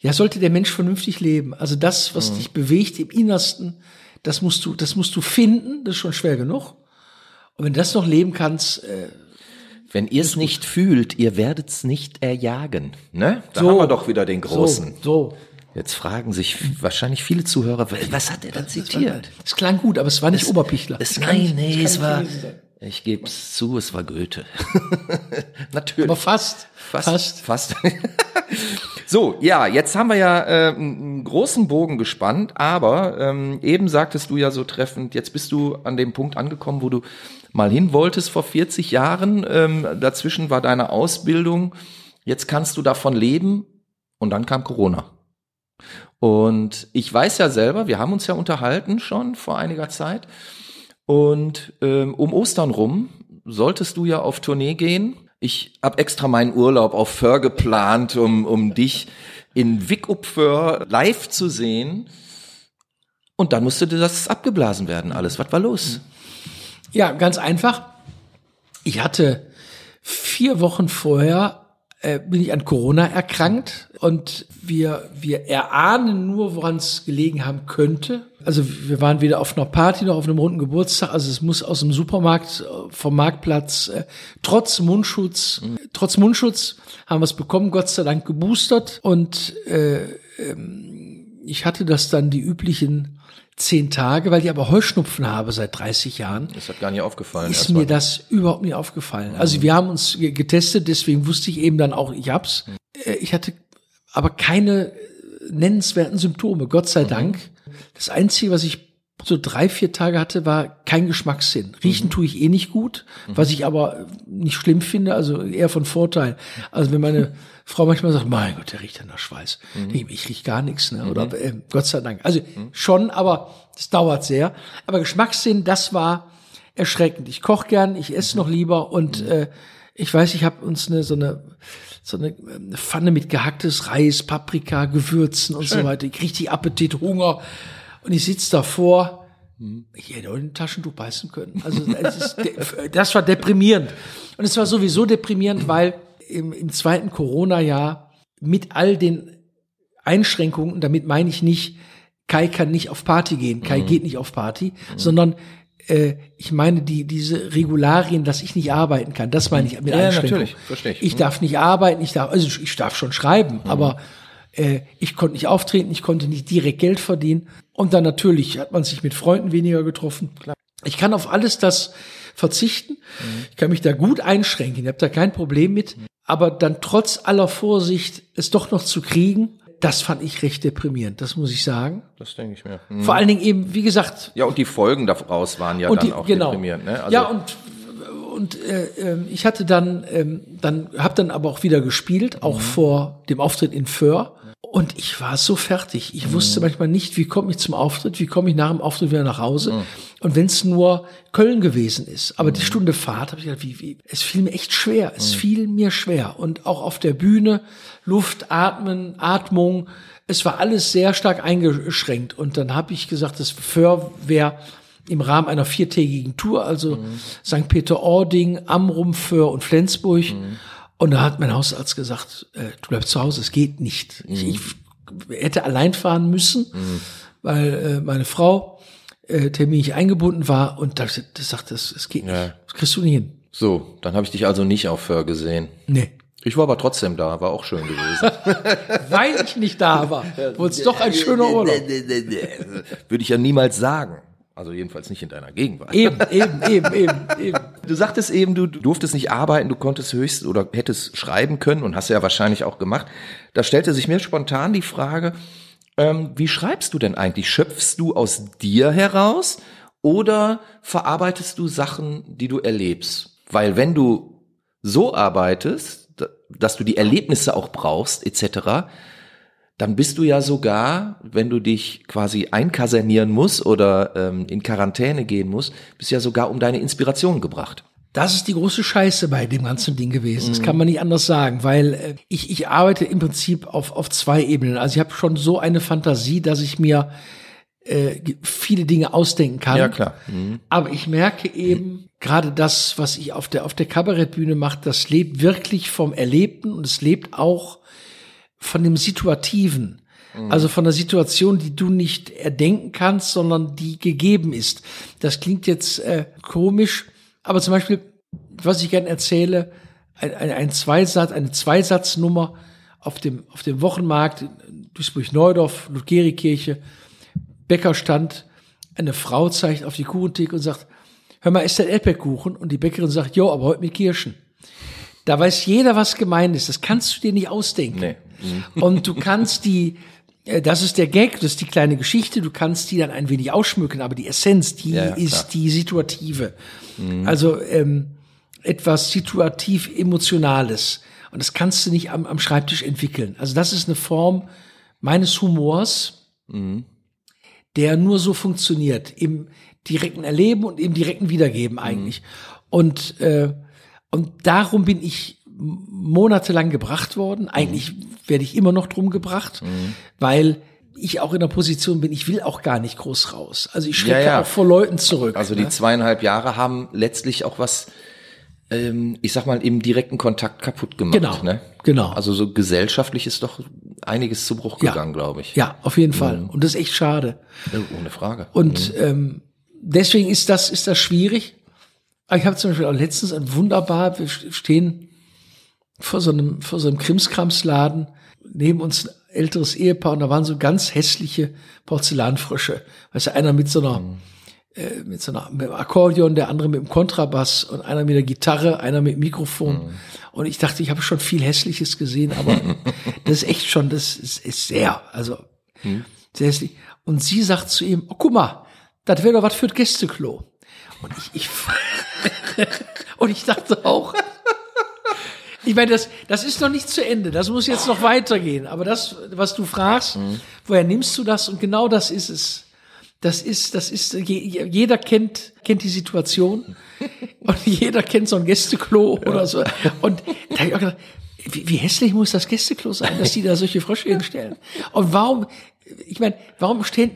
ja, sollte der Mensch vernünftig leben. Also das, was dich bewegt im Innersten, das musst du, das musst du finden, das ist schon schwer genug. Und wenn du das noch leben kannst, äh, Wenn ihr es nicht fühlt, ihr werdet es nicht erjagen. Ne? Da So. haben wir doch wieder den großen. so, so. Jetzt fragen sich wahrscheinlich viele Zuhörer, was hat er da zitiert? Es klang gut, aber es war nicht Oberpichler. Es, kann nicht- nein, nee, es war. Ich gebe es zu, es war Goethe. Natürlich. Aber fast, Fast. fast. Fast. so, ja, jetzt haben wir ja äh, einen großen Bogen gespannt, aber ähm, eben sagtest du ja so treffend, jetzt bist du an dem Punkt angekommen, wo du mal hin wolltest vor 40 Jahren. Ähm, dazwischen war deine Ausbildung. Jetzt kannst du davon leben und dann kam Corona. Und ich weiß ja selber, wir haben uns ja unterhalten schon vor einiger Zeit. Und ähm, um Ostern rum solltest du ja auf Tournee gehen. Ich habe extra meinen Urlaub auf Föhr geplant, um, um dich in Wick live zu sehen. Und dann musste das abgeblasen werden, alles. Was war los? Ja, ganz einfach. Ich hatte vier Wochen vorher äh, bin ich an Corona erkrankt und wir wir erahnen nur, woran es gelegen haben könnte. Also wir waren wieder auf einer Party, noch auf einem runden Geburtstag. Also es muss aus dem Supermarkt äh, vom Marktplatz äh, trotz Mundschutz, trotz Mundschutz haben wir es bekommen, Gott sei Dank geboostert und äh, ähm, ich hatte das dann die üblichen zehn Tage, weil ich aber Heuschnupfen habe seit 30 Jahren Das hat gar nicht aufgefallen. ist mir das überhaupt nicht aufgefallen. Also wir haben uns ge- getestet, deswegen wusste ich eben dann auch, ich hab's. Äh, Ich hatte aber keine nennenswerten Symptome, Gott sei Dank. Das Einzige, was ich so drei, vier Tage hatte, war kein Geschmackssinn. Riechen tue ich eh nicht gut, was ich aber nicht schlimm finde, also eher von Vorteil. Also wenn meine Frau manchmal sagt, mein Gott, der riecht ja nach Schweiß. Denke Ich, ich riech gar nichts, ne? Oder äh, Gott sei Dank. Also schon, aber es dauert sehr. Aber Geschmackssinn, das war erschreckend. Ich koche gern, ich esse noch lieber und äh, ich weiß, ich habe uns eine so eine so eine ähm, Pfanne mit gehacktes Reis, Paprika, Gewürzen und so weiter. Ich richtig Appetit, Hunger und ich sitz davor. Ich hätte auch in ein Taschentuch beißen können. Also ist, das war deprimierend. Und es war sowieso deprimierend, weil im, im zweiten Corona-Jahr mit all den Einschränkungen, damit meine ich nicht, Kai kann nicht auf Party gehen, Kai geht nicht auf Party, sondern äh, ich meine die diese Regularien, dass ich nicht arbeiten kann, das meine ich mit Ja, Einschränkungen. natürlich, verstehe ich. Ich darf nicht arbeiten, ich darf also ich darf schon schreiben, aber äh, ich konnte nicht auftreten, ich konnte nicht direkt Geld verdienen und dann natürlich hat man sich mit Freunden weniger getroffen. Ich kann auf alles das verzichten. Ich kann mich da gut einschränken, ich habe da kein Problem mit, aber dann trotz aller Vorsicht es doch noch zu kriegen, das fand ich recht deprimierend, das muss ich sagen. Das denke ich mir. Hm. Vor allen Dingen eben, wie gesagt, Ja, und die Folgen daraus waren ja dann die, auch genau. deprimierend. Ne? Also, ja, und, und äh, ähm, ich hatte dann, ähm, dann habe dann aber auch wieder gespielt, auch vor dem Auftritt in Föhr. Und ich war so fertig. Ich wusste manchmal nicht, wie komme ich zum Auftritt, wie komme ich nach dem Auftritt wieder nach Hause. Und wenn es nur Köln gewesen ist, aber die Stunde Fahrt, habe ich gedacht, wie, wie, es fiel mir echt schwer. Es fiel mir schwer. Und auch auf der Bühne, Luft, Atmen, Atmung, es war alles sehr stark eingeschränkt. Und dann habe ich gesagt, das Föhr wäre im Rahmen einer viertägigen Tour, also St. Peter-Ording, Amrum, Föhr und Flensburg. Und da hat mein Hausarzt gesagt, äh, du bleibst zu Hause, es geht nicht. Ich, ich hätte allein fahren müssen, weil äh, meine Frau äh, terminlich eingebunden war und da das sagt, das, das geht Ja. nicht. Das kriegst du nicht hin. So, dann habe ich dich also nicht auf Föhr gesehen. Nee. Ich war aber trotzdem da, war auch schön gewesen. Weil ich nicht da war, wurde es doch ein schöner Urlaub. Würde ich ja niemals sagen. Also jedenfalls nicht in deiner Gegenwart. Eben, eben, eben, eben, eben. Du sagtest eben, du durftest nicht arbeiten, du konntest höchst oder hättest schreiben können und hast ja wahrscheinlich auch gemacht. Da stellte sich mir spontan die Frage, ähm, wie schreibst du denn eigentlich? Schöpfst du aus dir heraus oder verarbeitest du Sachen, die du erlebst? Weil wenn du so arbeitest, da- dass du die Erlebnisse auch brauchst, etc., dann bist du ja sogar, wenn du dich quasi einkasernieren musst oder ähm, in Quarantäne gehen musst, bist ja sogar um deine Inspiration gebracht. Das ist die große Scheiße bei dem ganzen Ding gewesen. Das kann man nicht anders sagen, weil äh, ich, ich arbeite im Prinzip auf, auf zwei Ebenen. Also ich habe schon so eine Fantasie, dass ich mir äh, viele Dinge ausdenken kann. Ja, klar. Aber ich merke eben, gerade das, was ich auf der, auf der Kabarettbühne mache, das lebt wirklich vom Erlebten und es lebt auch von dem Situativen. Also von der Situation, die du nicht erdenken kannst, sondern die gegeben ist. Das klingt jetzt äh, komisch, aber zum Beispiel, was ich gerne erzähle, ein, ein, ein Zweisatz, eine Zweisatznummer auf dem, auf dem Wochenmarkt in Duisburg-Neudorf, Ludgerikirche, Bäckerstand, eine Frau zeigt auf die Kuchentheke und sagt, hör mal, ist der Erdbeerkuchen? Und die Bäckerin sagt, jo, aber heute mit Kirschen. Da weiß jeder, was gemeint ist. Das kannst du dir nicht ausdenken. Nee. Und du kannst die, äh, das ist der Gag, das ist die kleine Geschichte, du kannst die dann ein wenig ausschmücken, aber die Essenz, die Ja, ja, ist die situative. Also ähm, etwas situativ Emotionales. Und das kannst du nicht am, am Schreibtisch entwickeln. Also das ist eine Form meines Humors, der nur so funktioniert, im direkten Erleben und im direkten Wiedergeben eigentlich. Und, äh, und darum bin ich monatelang gebracht worden. Eigentlich werde ich immer noch drum gebracht, weil ich auch in der Position bin, ich will auch gar nicht groß raus. Also ich schrecke Ja, ja. auch vor Leuten zurück. Also die ne? zweieinhalb Jahre haben letztlich auch was, ähm, ich sag mal, im direkten Kontakt kaputt gemacht. Genau, Ne? genau. Also so gesellschaftlich ist doch einiges zu Bruch Ja. gegangen, glaube ich. Ja, auf jeden Fall. Und das ist echt schade. Ja, Ohne Frage. Und ähm, deswegen ist das, ist das schwierig. Aber ich habe zum Beispiel auch letztens ein wunderbar, wir stehen vor so einem, vor so einem Krimskramsladen, neben uns ein älteres Ehepaar und da waren so ganz hässliche Porzellanfrösche. Weißt du, einer mit so einer, äh, mit so einer mit einem Akkordeon, der andere mit dem Kontrabass und einer mit der Gitarre, einer mit dem Mikrofon. Und ich dachte, ich habe schon viel Hässliches gesehen, aber das ist echt schon, das ist, ist sehr, also sehr hässlich. Und sie sagt zu ihm, oh, guck mal, das wäre doch was für das Gästeklo. Und ich, ich und ich dachte auch, ich meine, das, das ist noch nicht zu Ende. Das muss jetzt noch weitergehen. Aber das, was du fragst, woher nimmst du das? Und genau das ist es. Das ist, das ist, je- jeder kennt, kennt die Situation. Und jeder kennt so ein Gästeklo oder so. Und da hab ich auch gedacht, wie, wie hässlich muss das Gästeklo sein, dass die da solche Frösche hinstellen? Und warum, ich meine, warum stehen,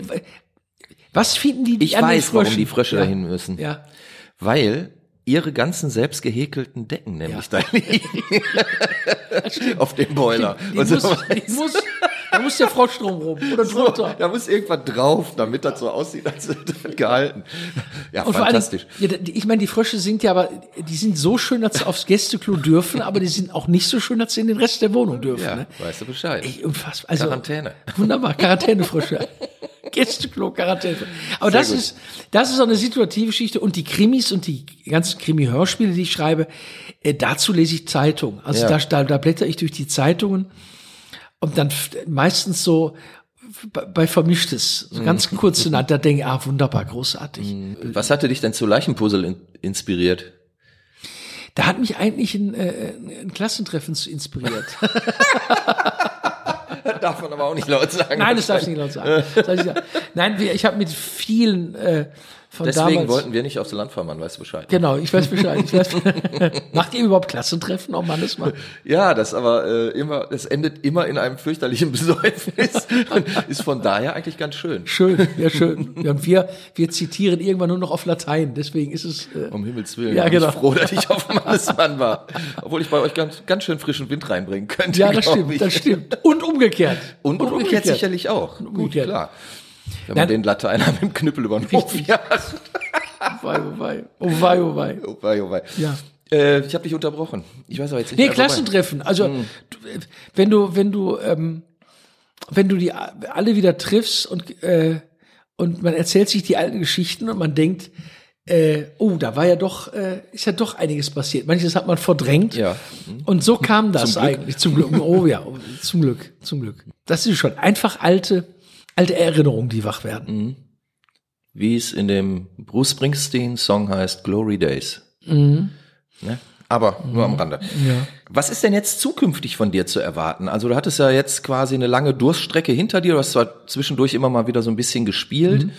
was finden die Ich an den weiß, warum Fröschen? die Frösche ja. dahin müssen. Ja. Weil ihre ganzen selbst gehäkelten Decken nämlich da liegen. Auf dem Boiler. Die Und so muss, die muss, da muss der Frosch drum rum oder So, drunter. da muss irgendwas drauf, damit das so aussieht, als hätte das gehalten. Ja, Und vor allem, fantastisch. ja, die- ich meine, die Frösche sind ja aber, die sind so schön, dass sie aufs Gästeklo dürfen, aber die sind auch nicht so schön, dass sie in den Rest der Wohnung dürfen. Ja, Ne? weißt du Bescheid. Ey, unfassbar. Also, Quarantäne. Wunderbar, Quarantänefrösche. Gästeklo, Quarantäne. Aber das gut. ist, das ist auch eine situative Geschichte. Und die Krimis und die ganzen Krimi-Hörspiele, die ich schreibe, äh, dazu lese ich Zeitung. Also Ja. da, da, blätter ich durch die Zeitungen und dann meistens so bei, Vermischtes, so ganz Mhm. kurz und da denke ich, ah, wunderbar, großartig. Was hatte dich denn zu Leichenpuzzle in, inspiriert? Da hat mich eigentlich ein, äh, ein Klassentreffen inspiriert. Darf man aber auch nicht laut sagen. Nein, das darf ich nicht laut sagen. Nein, ich habe mit vielen äh, von Deswegen damals. wollten wir nicht aufs Land fahren, man weiß Bescheid. Genau, ich weiß Bescheid. Ich weiß, macht ihr überhaupt Klassentreffen? Oh Mann, das mal. Ja, das aber äh, immer, es endet immer in einem fürchterlichen Besäufnis und ist von daher eigentlich ganz schön. Schön, ja schön. Ja, und wir, wir zitieren irgendwann nur noch auf Latein. Deswegen ist es. Äh, Um Himmels Willen. Ja, bin genau. Ich froh, dass ich auf Mannesmann war. Obwohl ich bei euch ganz, ganz schön frischen Wind reinbringen könnte. ja, das stimmt, ich. das stimmt. Und umgekehrt. Und, umgekehrt, sicherlich auch. Gut, umgekehrt. klar. Wenn Nein. man den Lateiner mit dem Knüppel über den Hof jagt. Wei, oh wei, oh wei, oh wei. Oh wei, oh wei. Ja. Äh, ich habe dich unterbrochen. Ich weiß aber jetzt nicht Nee, mehr. Klassentreffen. Also Hm. du, wenn du, wenn du, ähm, wenn du die alle wieder triffst und äh, und man erzählt sich die alten Geschichten und man denkt, äh, oh, da war ja doch, äh, ist ja doch einiges passiert. Manches hat man verdrängt. Ja. Und so kam das Zum eigentlich. Zum Glück. Oh ja, oh, zum Glück, zum Glück. Das ist schon einfach alte, alte Erinnerungen, die wach werden. Wie es in dem Bruce Springsteen-Song heißt, Glory Days. Mhm. Ne? Aber nur am Rande. Ja. Was ist denn jetzt zukünftig von dir zu erwarten? Also du hattest ja jetzt quasi eine lange Durststrecke hinter dir. Du hast zwar zwischendurch immer mal wieder so ein bisschen gespielt. Mhm.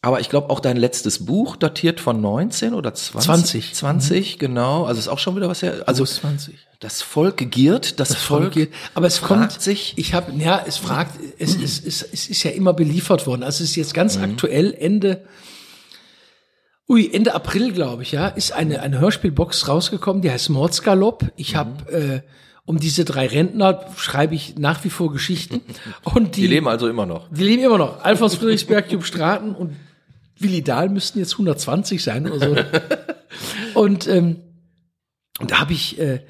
Aber ich glaube auch dein letztes Buch datiert von 19 oder 20? 20. 20, genau. Also ist auch schon wieder was her. Also August 20. das Volk giert, das, Volk Volk. Aber es fragt kommt, sich. ich habe, ja, es fragt, es, es, es, es ist ja immer beliefert worden. Also es ist jetzt ganz aktuell Ende, ui, Ende April, glaube ich, ja, ist eine, eine Hörspielbox rausgekommen, die heißt Mordsgalopp. Ich habe äh, um diese drei Rentner schreibe ich nach wie vor Geschichten. Und die, Die leben also immer noch. die leben immer noch. Alfons Friedrichsberg, Jupp Straten und Willi Dahl müssten jetzt 120 sein oder so. und, ähm, und da habe ich äh,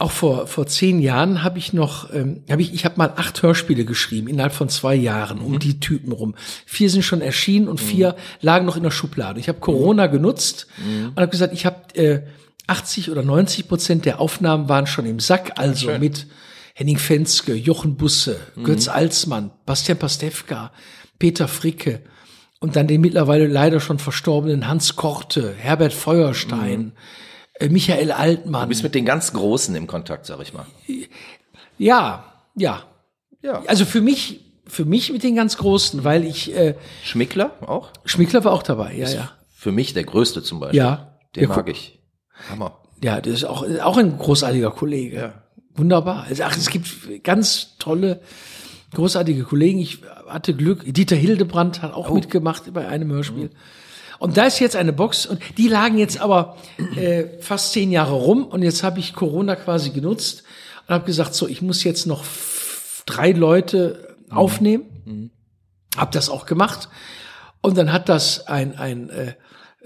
auch vor vor zehn Jahren habe ich noch ähm, habe ich ich habe mal acht Hörspiele geschrieben innerhalb von zwei Jahren um die Typen rum. Vier sind schon erschienen und vier lagen noch in der Schublade. Ich habe Corona genutzt und habe gesagt, ich habe äh, 80 oder 90 Prozent der Aufnahmen waren schon im Sack, also mit Henning Fenske, Jochen Busse, Götz Alsmann, Bastian Pastewka, Peter Fricke und dann den mittlerweile leider schon verstorbenen Hans Korte, Herbert Feuerstein, äh, Michael Altmann. Du bist mit den ganz Großen im Kontakt, sag ich mal. Ja, ja. Ja. Also für mich, für mich mit den ganz Großen, weil ich, äh, Schmickler auch? Schmickler war auch dabei, ja, ja. Für mich der Größte zum Beispiel. Ja. Den Ja, mag ich. Hammer. Ja, das ist auch, auch ein großartiger Kollege. Ja. Wunderbar. Also, ach, es gibt ganz tolle, großartige Kollegen. Ich hatte Glück. Dieter Hildebrandt hat Oh. auch mitgemacht bei einem Hörspiel. Und da ist jetzt eine Box und die lagen jetzt aber äh, fast zehn Jahre rum und jetzt habe ich Corona quasi genutzt und habe gesagt, so, ich muss jetzt noch drei Leute aufnehmen. Hab das auch gemacht. Und dann hat das ein, ein äh,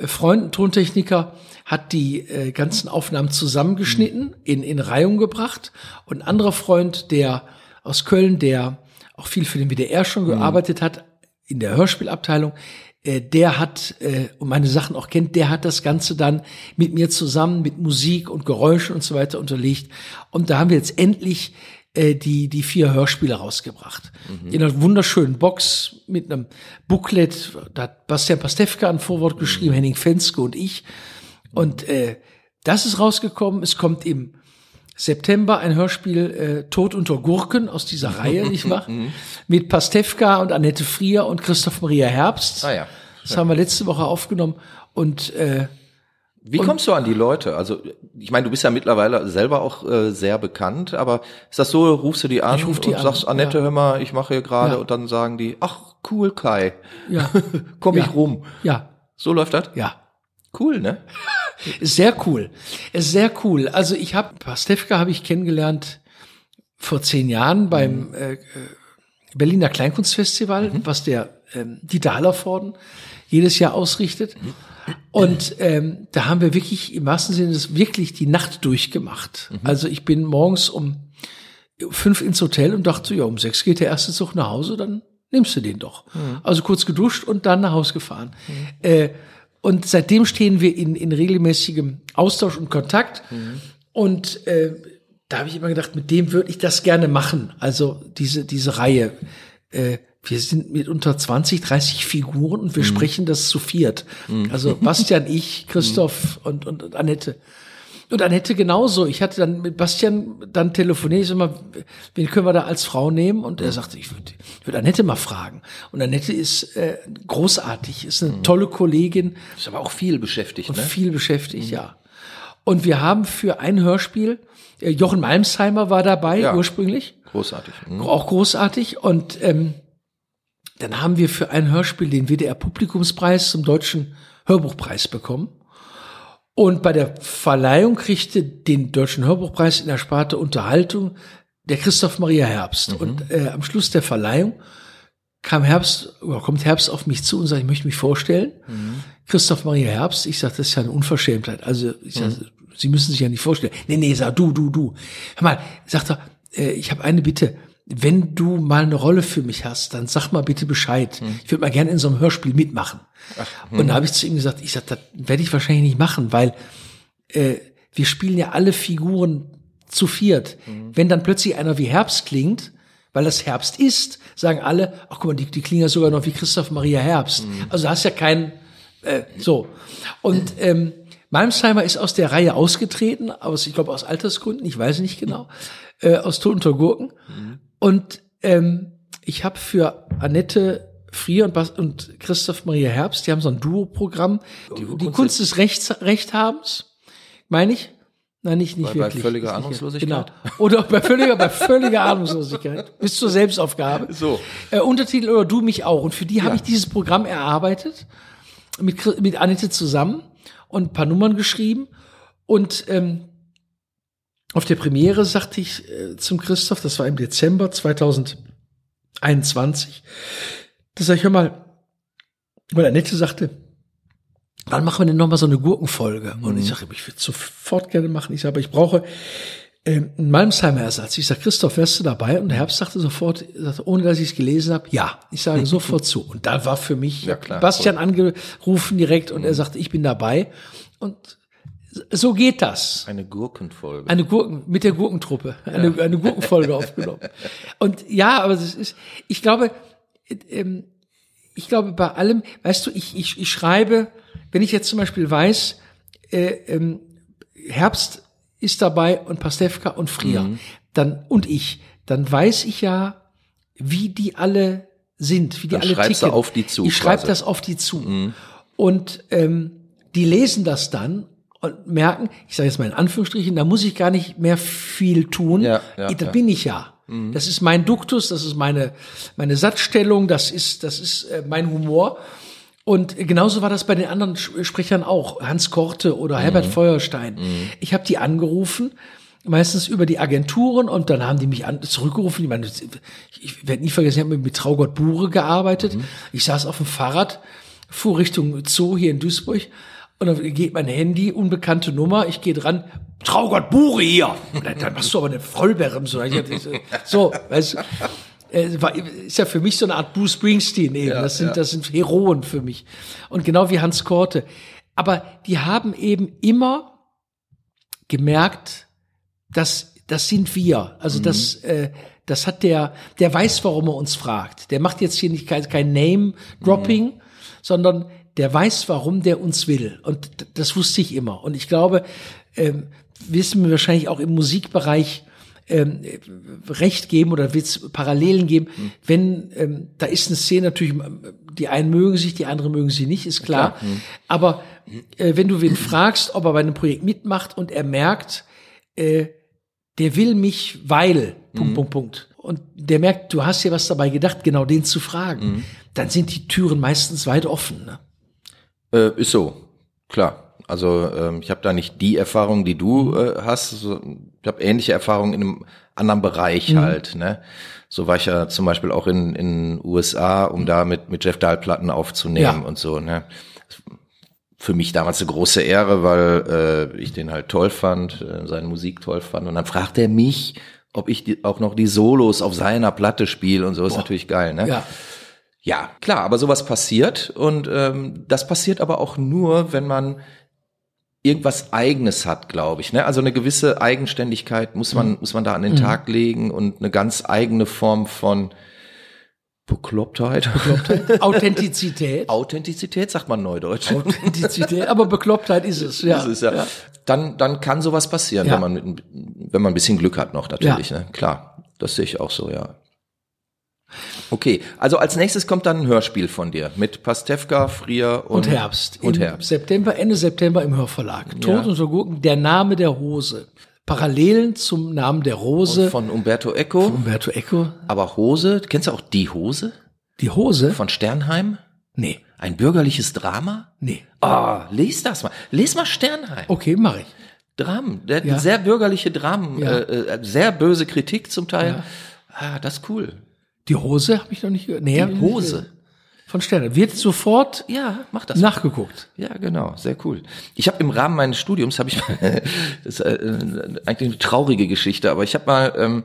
Freund, ein Tontechniker, hat die äh, ganzen Aufnahmen zusammengeschnitten, in, in Reihung gebracht. Und ein anderer Freund, der aus Köln, der auch viel für den WDR schon gearbeitet hat, in der Hörspielabteilung, der hat, äh, und meine Sachen auch kennt, der hat das Ganze dann mit mir zusammen mit Musik und Geräuschen und so weiter unterlegt. Und da haben wir jetzt endlich äh, die, die vier Hörspiele rausgebracht. In einer wunderschönen Box mit einem Booklet. Da hat Bastian Pastewka ein Vorwort geschrieben, Henning Fenske und ich. Und äh, das ist rausgekommen. Es kommt im September ein Hörspiel äh, Tod unter Gurken aus dieser Reihe, nicht wahr? Mit Pastewka und Annette Frier und Christoph Maria Herbst. Ah ja. Das haben wir letzte Woche aufgenommen. Und äh, Wie kommst du an die Leute? Also, ich meine, du bist ja mittlerweile selber auch äh, sehr bekannt, aber ist das so, rufst du die an Ich ruf die und an, sagst, Annette, ja. hör mal, ich mache hier gerade Ja. und dann sagen die, ach, cool, Kai, ja, komm Ja. ich rum. ja, So läuft das? ja. Cool, ne? Ist sehr cool. Ist sehr cool. Also ich habe Pastewka habe ich kennengelernt vor zehn Jahren beim äh, äh, Berliner Kleinkunstfestival, was der ähm, Dieter Hallervorden jedes Jahr ausrichtet. Und ähm, da haben wir wirklich im wahrsten Sinne des wirklich die Nacht durchgemacht. Also ich bin morgens um fünf ins Hotel und dachte, ja, um sechs geht der erste Zug nach Hause, dann nimmst du den doch. Also kurz geduscht und dann nach Hause gefahren. Äh, und seitdem stehen wir in, in regelmäßigem Austausch und Kontakt. Und äh, da habe ich immer gedacht, mit dem würde ich das gerne machen. Also diese, diese Reihe. Äh, wir sind mit unter 20, 30 Figuren und wir sprechen das zu viert. Also Bastian, ich, Christoph und, und, und Annette. Und Annette genauso. Ich hatte dann mit Bastian dann telefoniert, ich sag mal, wen können wir da als Frau nehmen? Und er sagte, ich würde würd Annette mal fragen. Und Annette ist äh, großartig, ist eine tolle Kollegin. Ist aber auch viel beschäftigt, Und ne? viel beschäftigt, ja. Und wir haben für ein Hörspiel, äh, Jochen Malmsheimer war dabei Ja. ursprünglich, Großartig. Mhm. auch großartig. Und ähm, dann haben wir für ein Hörspiel den WDR Publikumspreis zum Deutschen Hörbuchpreis bekommen. Und bei der Verleihung kriegte den Deutschen Hörbuchpreis in der Sparte Unterhaltung der Christoph Maria Herbst. Und äh, am Schluss der Verleihung kam Herbst, oder kommt Herbst auf mich zu und sagt, ich möchte mich vorstellen. Christoph Maria Herbst, ich sage, das ist ja eine Unverschämtheit. Also ich sag, Sie müssen sich ja nicht vorstellen. Nee, nee, sag du, du, du. Hör mal, sagt er, äh, ich habe eine Bitte. Wenn du mal eine Rolle für mich hast, dann sag mal bitte Bescheid. Ich würde mal gerne in so einem Hörspiel mitmachen. Und da habe ich zu ihm gesagt, ich sag, das werde ich wahrscheinlich nicht machen, weil äh, wir spielen ja alle Figuren zu viert. Wenn dann plötzlich einer wie Herbst klingt, weil das Herbst ist, sagen alle, ach guck mal, die, die klingen ja sogar noch wie Christoph Maria Herbst. Also da hast ja keinen, äh, so. Und ähm, Malmsheimer ist aus der Reihe ausgetreten, aus, ich glaube aus Altersgründen, ich weiß nicht genau, äh, aus Tod unter Gurken. Und ähm, ich habe für Annette Frier und, Bas und Christoph Maria Herbst, die haben so ein Duo-Programm. Die, Kunst des Rechts, Rechthabens, meine ich. Nein, nicht, nicht Bei- bei wirklich. völliger Ist nicht- Ahnungslosigkeit? Genau. Oder bei völliger, bei völliger Ahnungslosigkeit. Bis zur Selbstaufgabe. So. Äh, Untertitel oder du mich auch. Und für die habe ich dieses Programm erarbeitet. Mit, mit Annette zusammen und ein paar Nummern geschrieben. Und ähm, auf der Premiere sagte ich äh, zum Christoph, das war im Dezember 2021, da sag ich, hör mal, weil Annette sagte, wann machen wir denn nochmal so eine Gurkenfolge? Und ich sage, ich würde sofort gerne machen. Ich sage, aber ich brauche ähm, einen Malmsheimer Ersatz. Ich sage, Christoph, wärst du dabei? Und der Herbst sagte sofort, sagte, ohne dass ich es gelesen habe, ja. Ich sage sofort zu. Und da war für mich Ja, klar, Bastian angerufen direkt und er sagte, ich bin dabei. Und so geht das. Eine Gurkenfolge. Eine Gurken, mit der Gurkentruppe, eine, eine Gurkenfolge aufgenommen. Und ja, aber das ist, ich glaube, ähm, ich glaube bei allem, weißt du, ich, ich, ich schreibe, wenn ich jetzt zum Beispiel weiß, äh, ähm, Herbst ist dabei und Pastewka und Frier, dann, und ich, dann weiß ich ja, wie die alle sind, wie die Dann alle schreibst du ticken. auf die zu Ich schreibe das auf die zu. Und ähm, die lesen das dann und merken, ich sage jetzt mal in Anführungsstrichen, da muss ich gar nicht mehr viel tun. Ja, ja, da ja. bin ich ja. Das ist mein Duktus, das ist meine, meine Satzstellung, das ist, das ist äh, mein Humor. Und genauso war das bei den anderen Sprechern auch, Hans Korte oder Herbert Feuerstein. Ich habe die angerufen, meistens über die Agenturen und dann haben die mich an, zurückgerufen. Ich, meine, ich werde nie vergessen, ich habe mit Traugott Bure gearbeitet. Ich saß auf dem Fahrrad, fuhr Richtung Zoo hier in Duisburg und dann geht mein Handy, unbekannte Nummer, ich gehe dran, Traugott Bure hier. Dann, dann machst du aber eine Vollbremse. So, weißt du. Äh, ist ja für mich so eine Art Bruce Springsteen eben. das sind, das sind Heroen für mich. Und genau wie Hans Korte. Aber die haben eben immer gemerkt, dass das sind wir. Also das, äh, das hat der, der weiß, warum er uns fragt. Der macht jetzt hier nicht kein, kein Name-Dropping, sondern der weiß, warum der uns will. Und das wusste ich immer. Und ich glaube, ähm, wissen wir wahrscheinlich auch im Musikbereich ähm, äh, recht geben oder wird es Parallelen geben, wenn ähm, da ist eine Szene natürlich, die einen mögen sich, die anderen mögen sie nicht, ist klar. Aber äh, wenn du wen fragst, ob er bei einem Projekt mitmacht und er merkt, äh, der will mich, weil, Punkt, Punkt, Punkt. Und der merkt, du hast dir was dabei gedacht, genau den zu fragen. Dann sind die Türen meistens weit offen. Ne? Äh, ist so, klar. Also ähm, ich habe da nicht die Erfahrung, die du äh, hast. Ich habe ähnliche Erfahrungen in einem anderen Bereich halt. Ne? So war ich ja zum Beispiel auch in in USA, um da mit mit Jeff Dahl Platten aufzunehmen Ja. und so. Ne? Für mich damals eine große Ehre, weil äh, ich den halt toll fand, äh, seine Musik toll fand. Und dann fragt er mich, ob ich die, auch noch die Solos auf seiner Platte spiele und so. Ist natürlich geil, ne? Ja. Ja, klar, aber sowas passiert und ähm, das passiert aber auch nur, wenn man irgendwas Eigenes hat, glaube ich. Ne? Also eine gewisse Eigenständigkeit muss man muss man da an den Tag legen und eine ganz eigene Form von Beklopptheit. Beklopptheit. Authentizität. Authentizität sagt man neudeutsch. Authentizität, aber Beklopptheit ist es, ja. Ist es, ja. ja. Dann, dann kann sowas passieren, Ja. wenn man mit, wenn man ein bisschen Glück hat noch, natürlich, ne? Klar. Das sehe ich auch so, ja. Okay, also als nächstes kommt dann ein Hörspiel von dir mit Pastewka, Frier und, Und Herbst. Und Im Herbst. September, Ende September im Hörverlag. Tod und Gurken, der Name der Hose. Parallelen zum Namen der Rose. Von Umberto Eco. Umberto Eco. Aber Hose, kennst du auch die Hose Die Hose? von Sternheim? Nee, Ein bürgerliches Drama? nee. Ah, les das mal. Les mal Sternheim. Okay, mache ich. Dramen. Ja. sehr bürgerliche Dramen, Ja. äh, äh, sehr böse Kritik zum Teil. Ja. Ah, das ist cool. Die Hose habe ich noch nicht gehört. Nee, nicht Hose. Von Sterne. Wird sofort Ja, mach das. nachgeguckt. Ja, genau, sehr cool. Ich habe im Rahmen meines Studiums habe ich das ist äh, eigentlich eine traurige Geschichte, aber ich habe mal ähm,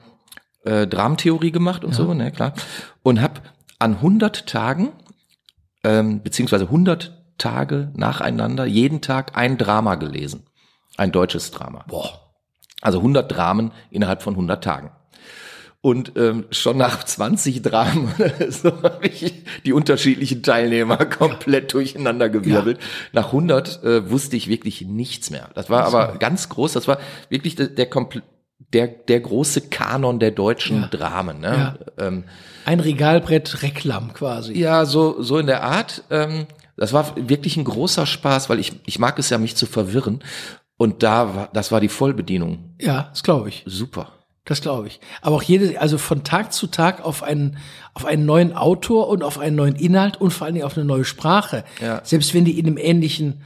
äh, Dramentheorie gemacht und so, ne, klar, und habe an 100 Tagen ähm, beziehungsweise 100 Tage nacheinander jeden Tag ein Drama gelesen, ein deutsches Drama. Boah. Also 100 Dramen innerhalb von 100 Tagen. Und ähm, schon nach 20 Dramen oder so habe ich die unterschiedlichen Teilnehmer komplett durcheinander gewirbelt. Nach 100 äh, wusste ich wirklich nichts mehr. Das war aber ganz groß. Das war wirklich der der, kompl- der, der große Kanon der deutschen Ja. Dramen. Ne? Ähm, Ein Regalbrett Reklam quasi. ja, so, so in der Art. Ähm, das war wirklich ein großer Spaß, weil ich, ich mag es ja, mich zu verwirren. Und da war, das war die Vollbedienung. Ja, das glaube ich. Super. Das glaube ich. Aber auch jede, also von Tag zu Tag auf einen, auf einen neuen Autor und auf einen neuen Inhalt und vor allen Dingen auf eine neue Sprache. Ja. Selbst wenn die in einem ähnlichen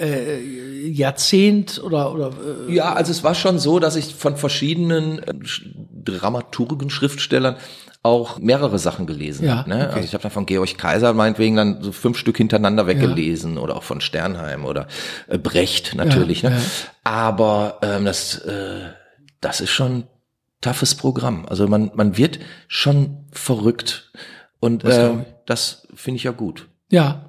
äh, Jahrzehnt oder, oder äh, Ja, also es war schon so, dass ich von verschiedenen äh, Dramaturgen, Schriftstellern auch mehrere Sachen gelesen Ja, habe. Ne? okay. Also ich habe dann von Georg Kaiser meinetwegen dann so fünf Stück hintereinander weggelesen oder auch von Sternheim oder äh, Brecht natürlich. Ja, ne? ja. Aber ähm, das, äh, das ist schon toughes Programm. Also man, man wird schon verrückt und Das äh, das finde ich ja gut. ja,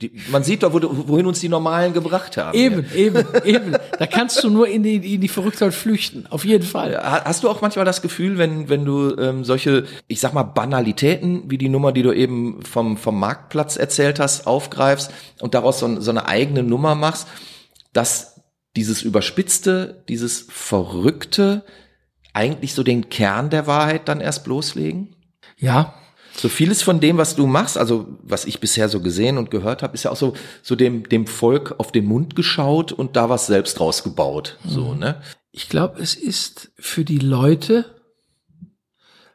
Die, man sieht doch, wo, wohin uns die Normalen gebracht haben. eben, eben, eben. Da kannst du nur in die, in die Verrücktheit flüchten. Auf jeden Fall. Ha- Hast du auch manchmal das Gefühl, wenn, wenn du ähm, solche, ich sag mal, Banalitäten, wie die Nummer, die du eben vom, vom Marktplatz erzählt hast, aufgreifst und daraus so, so eine eigene Nummer machst, dass dieses Überspitzte, dieses Verrückte eigentlich so den Kern der Wahrheit dann erst bloßlegen? Ja, So vieles von dem, was du machst, also was ich bisher so gesehen und gehört habe, ist ja auch so, so dem, dem Volk auf den Mund geschaut und da was selbst rausgebaut. So, ne? ich glaube, es ist für die Leute,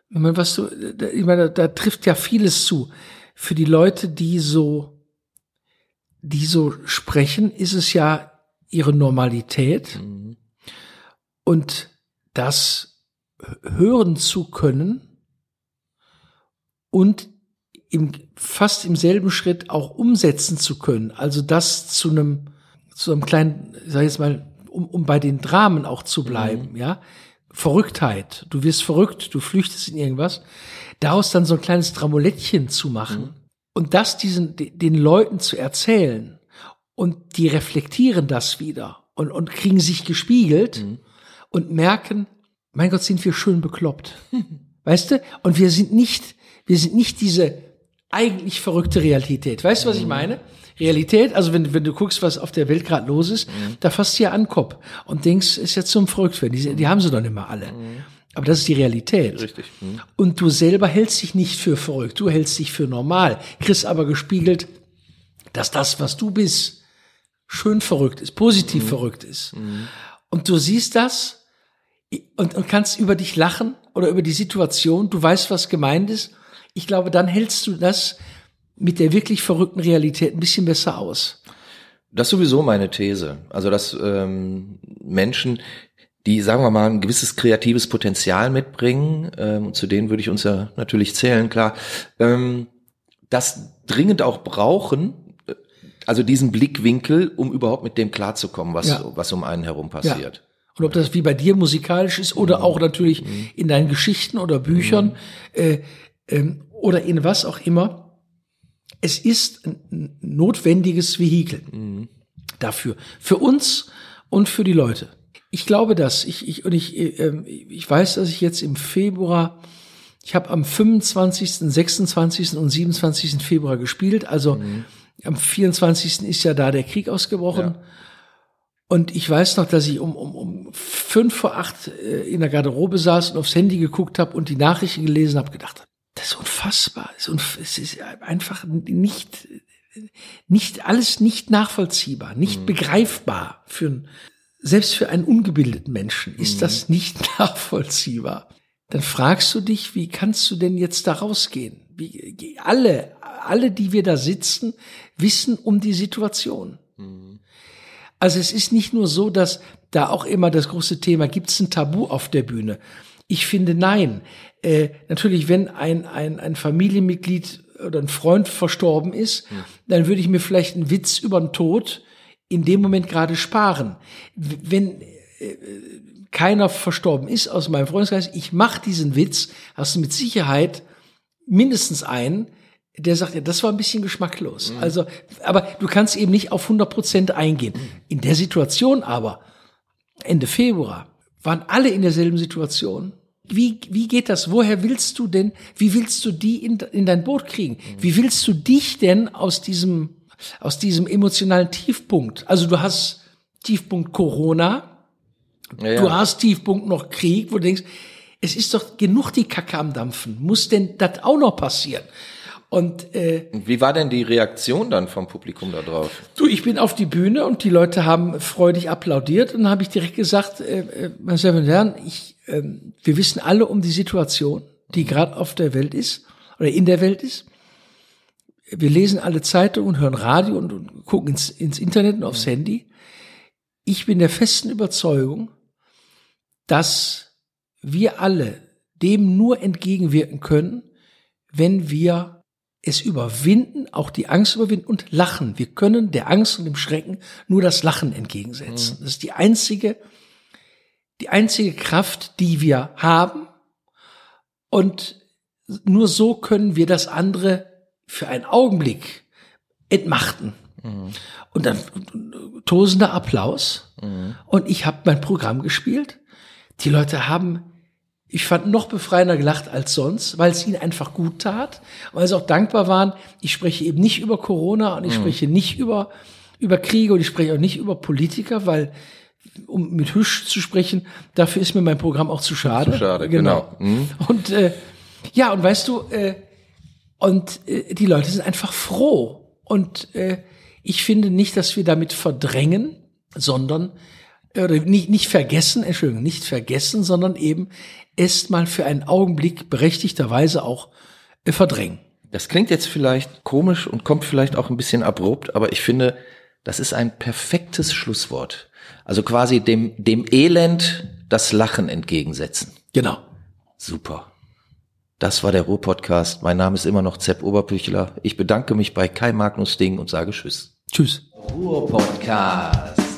wenn man was so, da- ich meine, da, da trifft ja vieles zu. Für die Leute, die so, die so sprechen, ist es ja ihre Normalität. Und das hören zu können und im, fast im selben Schritt auch umsetzen zu können. Also das zu einem, zu einem kleinen, ich sag jetzt mal, um, um bei den Dramen auch zu bleiben, ja. Verrücktheit. Du wirst verrückt, du flüchtest in irgendwas. Daraus dann so ein kleines Dramolettchen zu machen und das diesen, de- den Leuten zu erzählen und die reflektieren das wieder und, und kriegen sich gespiegelt und merken, mein Gott, sind wir schön bekloppt. Weißt du? Und wir sind nicht, wir sind nicht diese eigentlich verrückte Realität. Weißt du, was ich meine? Realität, also wenn, wenn du guckst, was auf der Welt gerade los ist, da fasst du ja an Kopf und denkst, ist jetzt zum verrückt werden. Die, die haben sie doch nicht mehr alle. Aber das ist die Realität. Richtig. Mhm. Und du selber hältst dich nicht für verrückt, du hältst dich für normal, kriegst aber gespiegelt, dass das, was du bist, schön verrückt ist, positiv verrückt ist. Und du siehst das und, und kannst über dich lachen oder über die Situation, du weißt, was gemeint ist. Ich glaube, dann hältst du das mit der wirklich verrückten Realität ein bisschen besser aus. Das ist sowieso meine These. Also, dass ähm, Menschen, die, sagen wir mal, ein gewisses kreatives Potenzial mitbringen, ähm, und zu denen würde ich uns ja natürlich zählen, klar, ähm, das dringend auch brauchen, äh, also diesen Blickwinkel, um überhaupt mit dem klarzukommen, was, Ja. was um einen herum passiert. Und ob das wie bei dir musikalisch ist oder auch natürlich in deinen Geschichten oder Büchern äh, ähm, oder in was auch immer. Es ist ein notwendiges Vehikel dafür. Für uns und für die Leute. Ich glaube das. Ich, ich, und ich, äh, ich weiß, dass ich jetzt im Februar, Ich habe am 25., 26. und 27. Februar gespielt. Also mhm. am 24. ist ja da der Krieg ausgebrochen. Ja. Und ich weiß noch, dass ich um, um, um fünf vor acht äh, in der Garderobe saß und aufs Handy geguckt habe und die Nachrichten gelesen habe, gedacht, das ist unfassbar. Es ist einfach nicht, nicht alles nicht nachvollziehbar, nicht mhm. begreifbar für selbst für einen ungebildeten Menschen ist mhm. das nicht nachvollziehbar. Dann fragst du dich, wie kannst du denn jetzt da rausgehen? Wie, alle, alle, die wir da sitzen, wissen um die Situation. Mhm. Also es ist nicht nur so, dass da auch immer das große Thema, gibt es ein Tabu auf der Bühne? Ich finde nein. Äh, natürlich, wenn ein, ein, ein Familienmitglied oder ein Freund verstorben ist, mhm. dann würde ich mir vielleicht einen Witz über den Tod in dem Moment gerade sparen. Wenn äh, keiner verstorben ist aus meinem Freundeskreis, ich mache diesen Witz, hast du mit Sicherheit mindestens einen, der sagt, ja, das war ein bisschen geschmacklos. Mhm. Also, aber du kannst eben nicht auf 100 Prozent eingehen. In der Situation aber, Ende Februar, waren alle in derselben Situation. Wie, wie geht das? Woher willst du denn, wie willst du die in, in dein Boot kriegen? Mhm. Wie willst du dich denn aus diesem, aus diesem emotionalen Tiefpunkt, also du hast Tiefpunkt Corona, ja, ja. du hast Tiefpunkt noch Krieg, wo du denkst, es ist doch genug die Kacke am Dampfen. Muss denn das auch noch passieren? Und äh, wie war denn die Reaktion dann vom Publikum da drauf? Du, ich bin auf die Bühne und die Leute haben freudig applaudiert und dann habe ich direkt gesagt, äh, äh, meine Damen und Herren, ich, äh, wir wissen alle um die Situation, die gerade auf der Welt ist oder in der Welt ist. Wir lesen alle Zeitungen, hören Radio und, und gucken ins, ins Internet und aufs Handy. Ich bin der festen Überzeugung, dass wir alle dem nur entgegenwirken können, wenn wir es überwinden, auch die Angst überwinden und lachen. Wir können der Angst und dem Schrecken nur das Lachen entgegensetzen. Mhm. Das ist die einzige, die einzige Kraft, die wir haben. Und nur so können wir das andere für einen Augenblick entmachten. Mhm. Und dann tosender Applaus. Mhm. Und ich habe mein Programm gespielt. Die Leute haben ich fand noch befreiender gelacht als sonst, weil es ihnen einfach gut tat, weil sie auch dankbar waren. Ich spreche eben nicht über Corona und ich mhm. spreche nicht über, über Kriege und ich spreche auch nicht über Politiker, weil um mit Hüsch zu sprechen, dafür ist mir mein Programm auch zu schade. Zu schade, genau. genau. Mhm. Und äh, ja, und weißt du, äh, und äh, die Leute sind einfach froh. Und äh, ich finde nicht, dass wir damit verdrängen, sondern oder nicht, nicht vergessen, Entschuldigung, nicht vergessen, sondern eben erstmal für einen Augenblick berechtigterweise auch äh, verdrängen. Das klingt jetzt vielleicht komisch und kommt vielleicht auch ein bisschen abrupt, aber ich finde, das ist ein perfektes Schlusswort. Also quasi dem, dem Elend das Lachen entgegensetzen. Genau. Super. Das war der Ruhr-Podcast. Mein Name ist immer noch Zepp Oberbüchler. Ich bedanke mich bei Kai Magnus Ding und sage Tschüss. Tschüss. Ruhr-Podcast.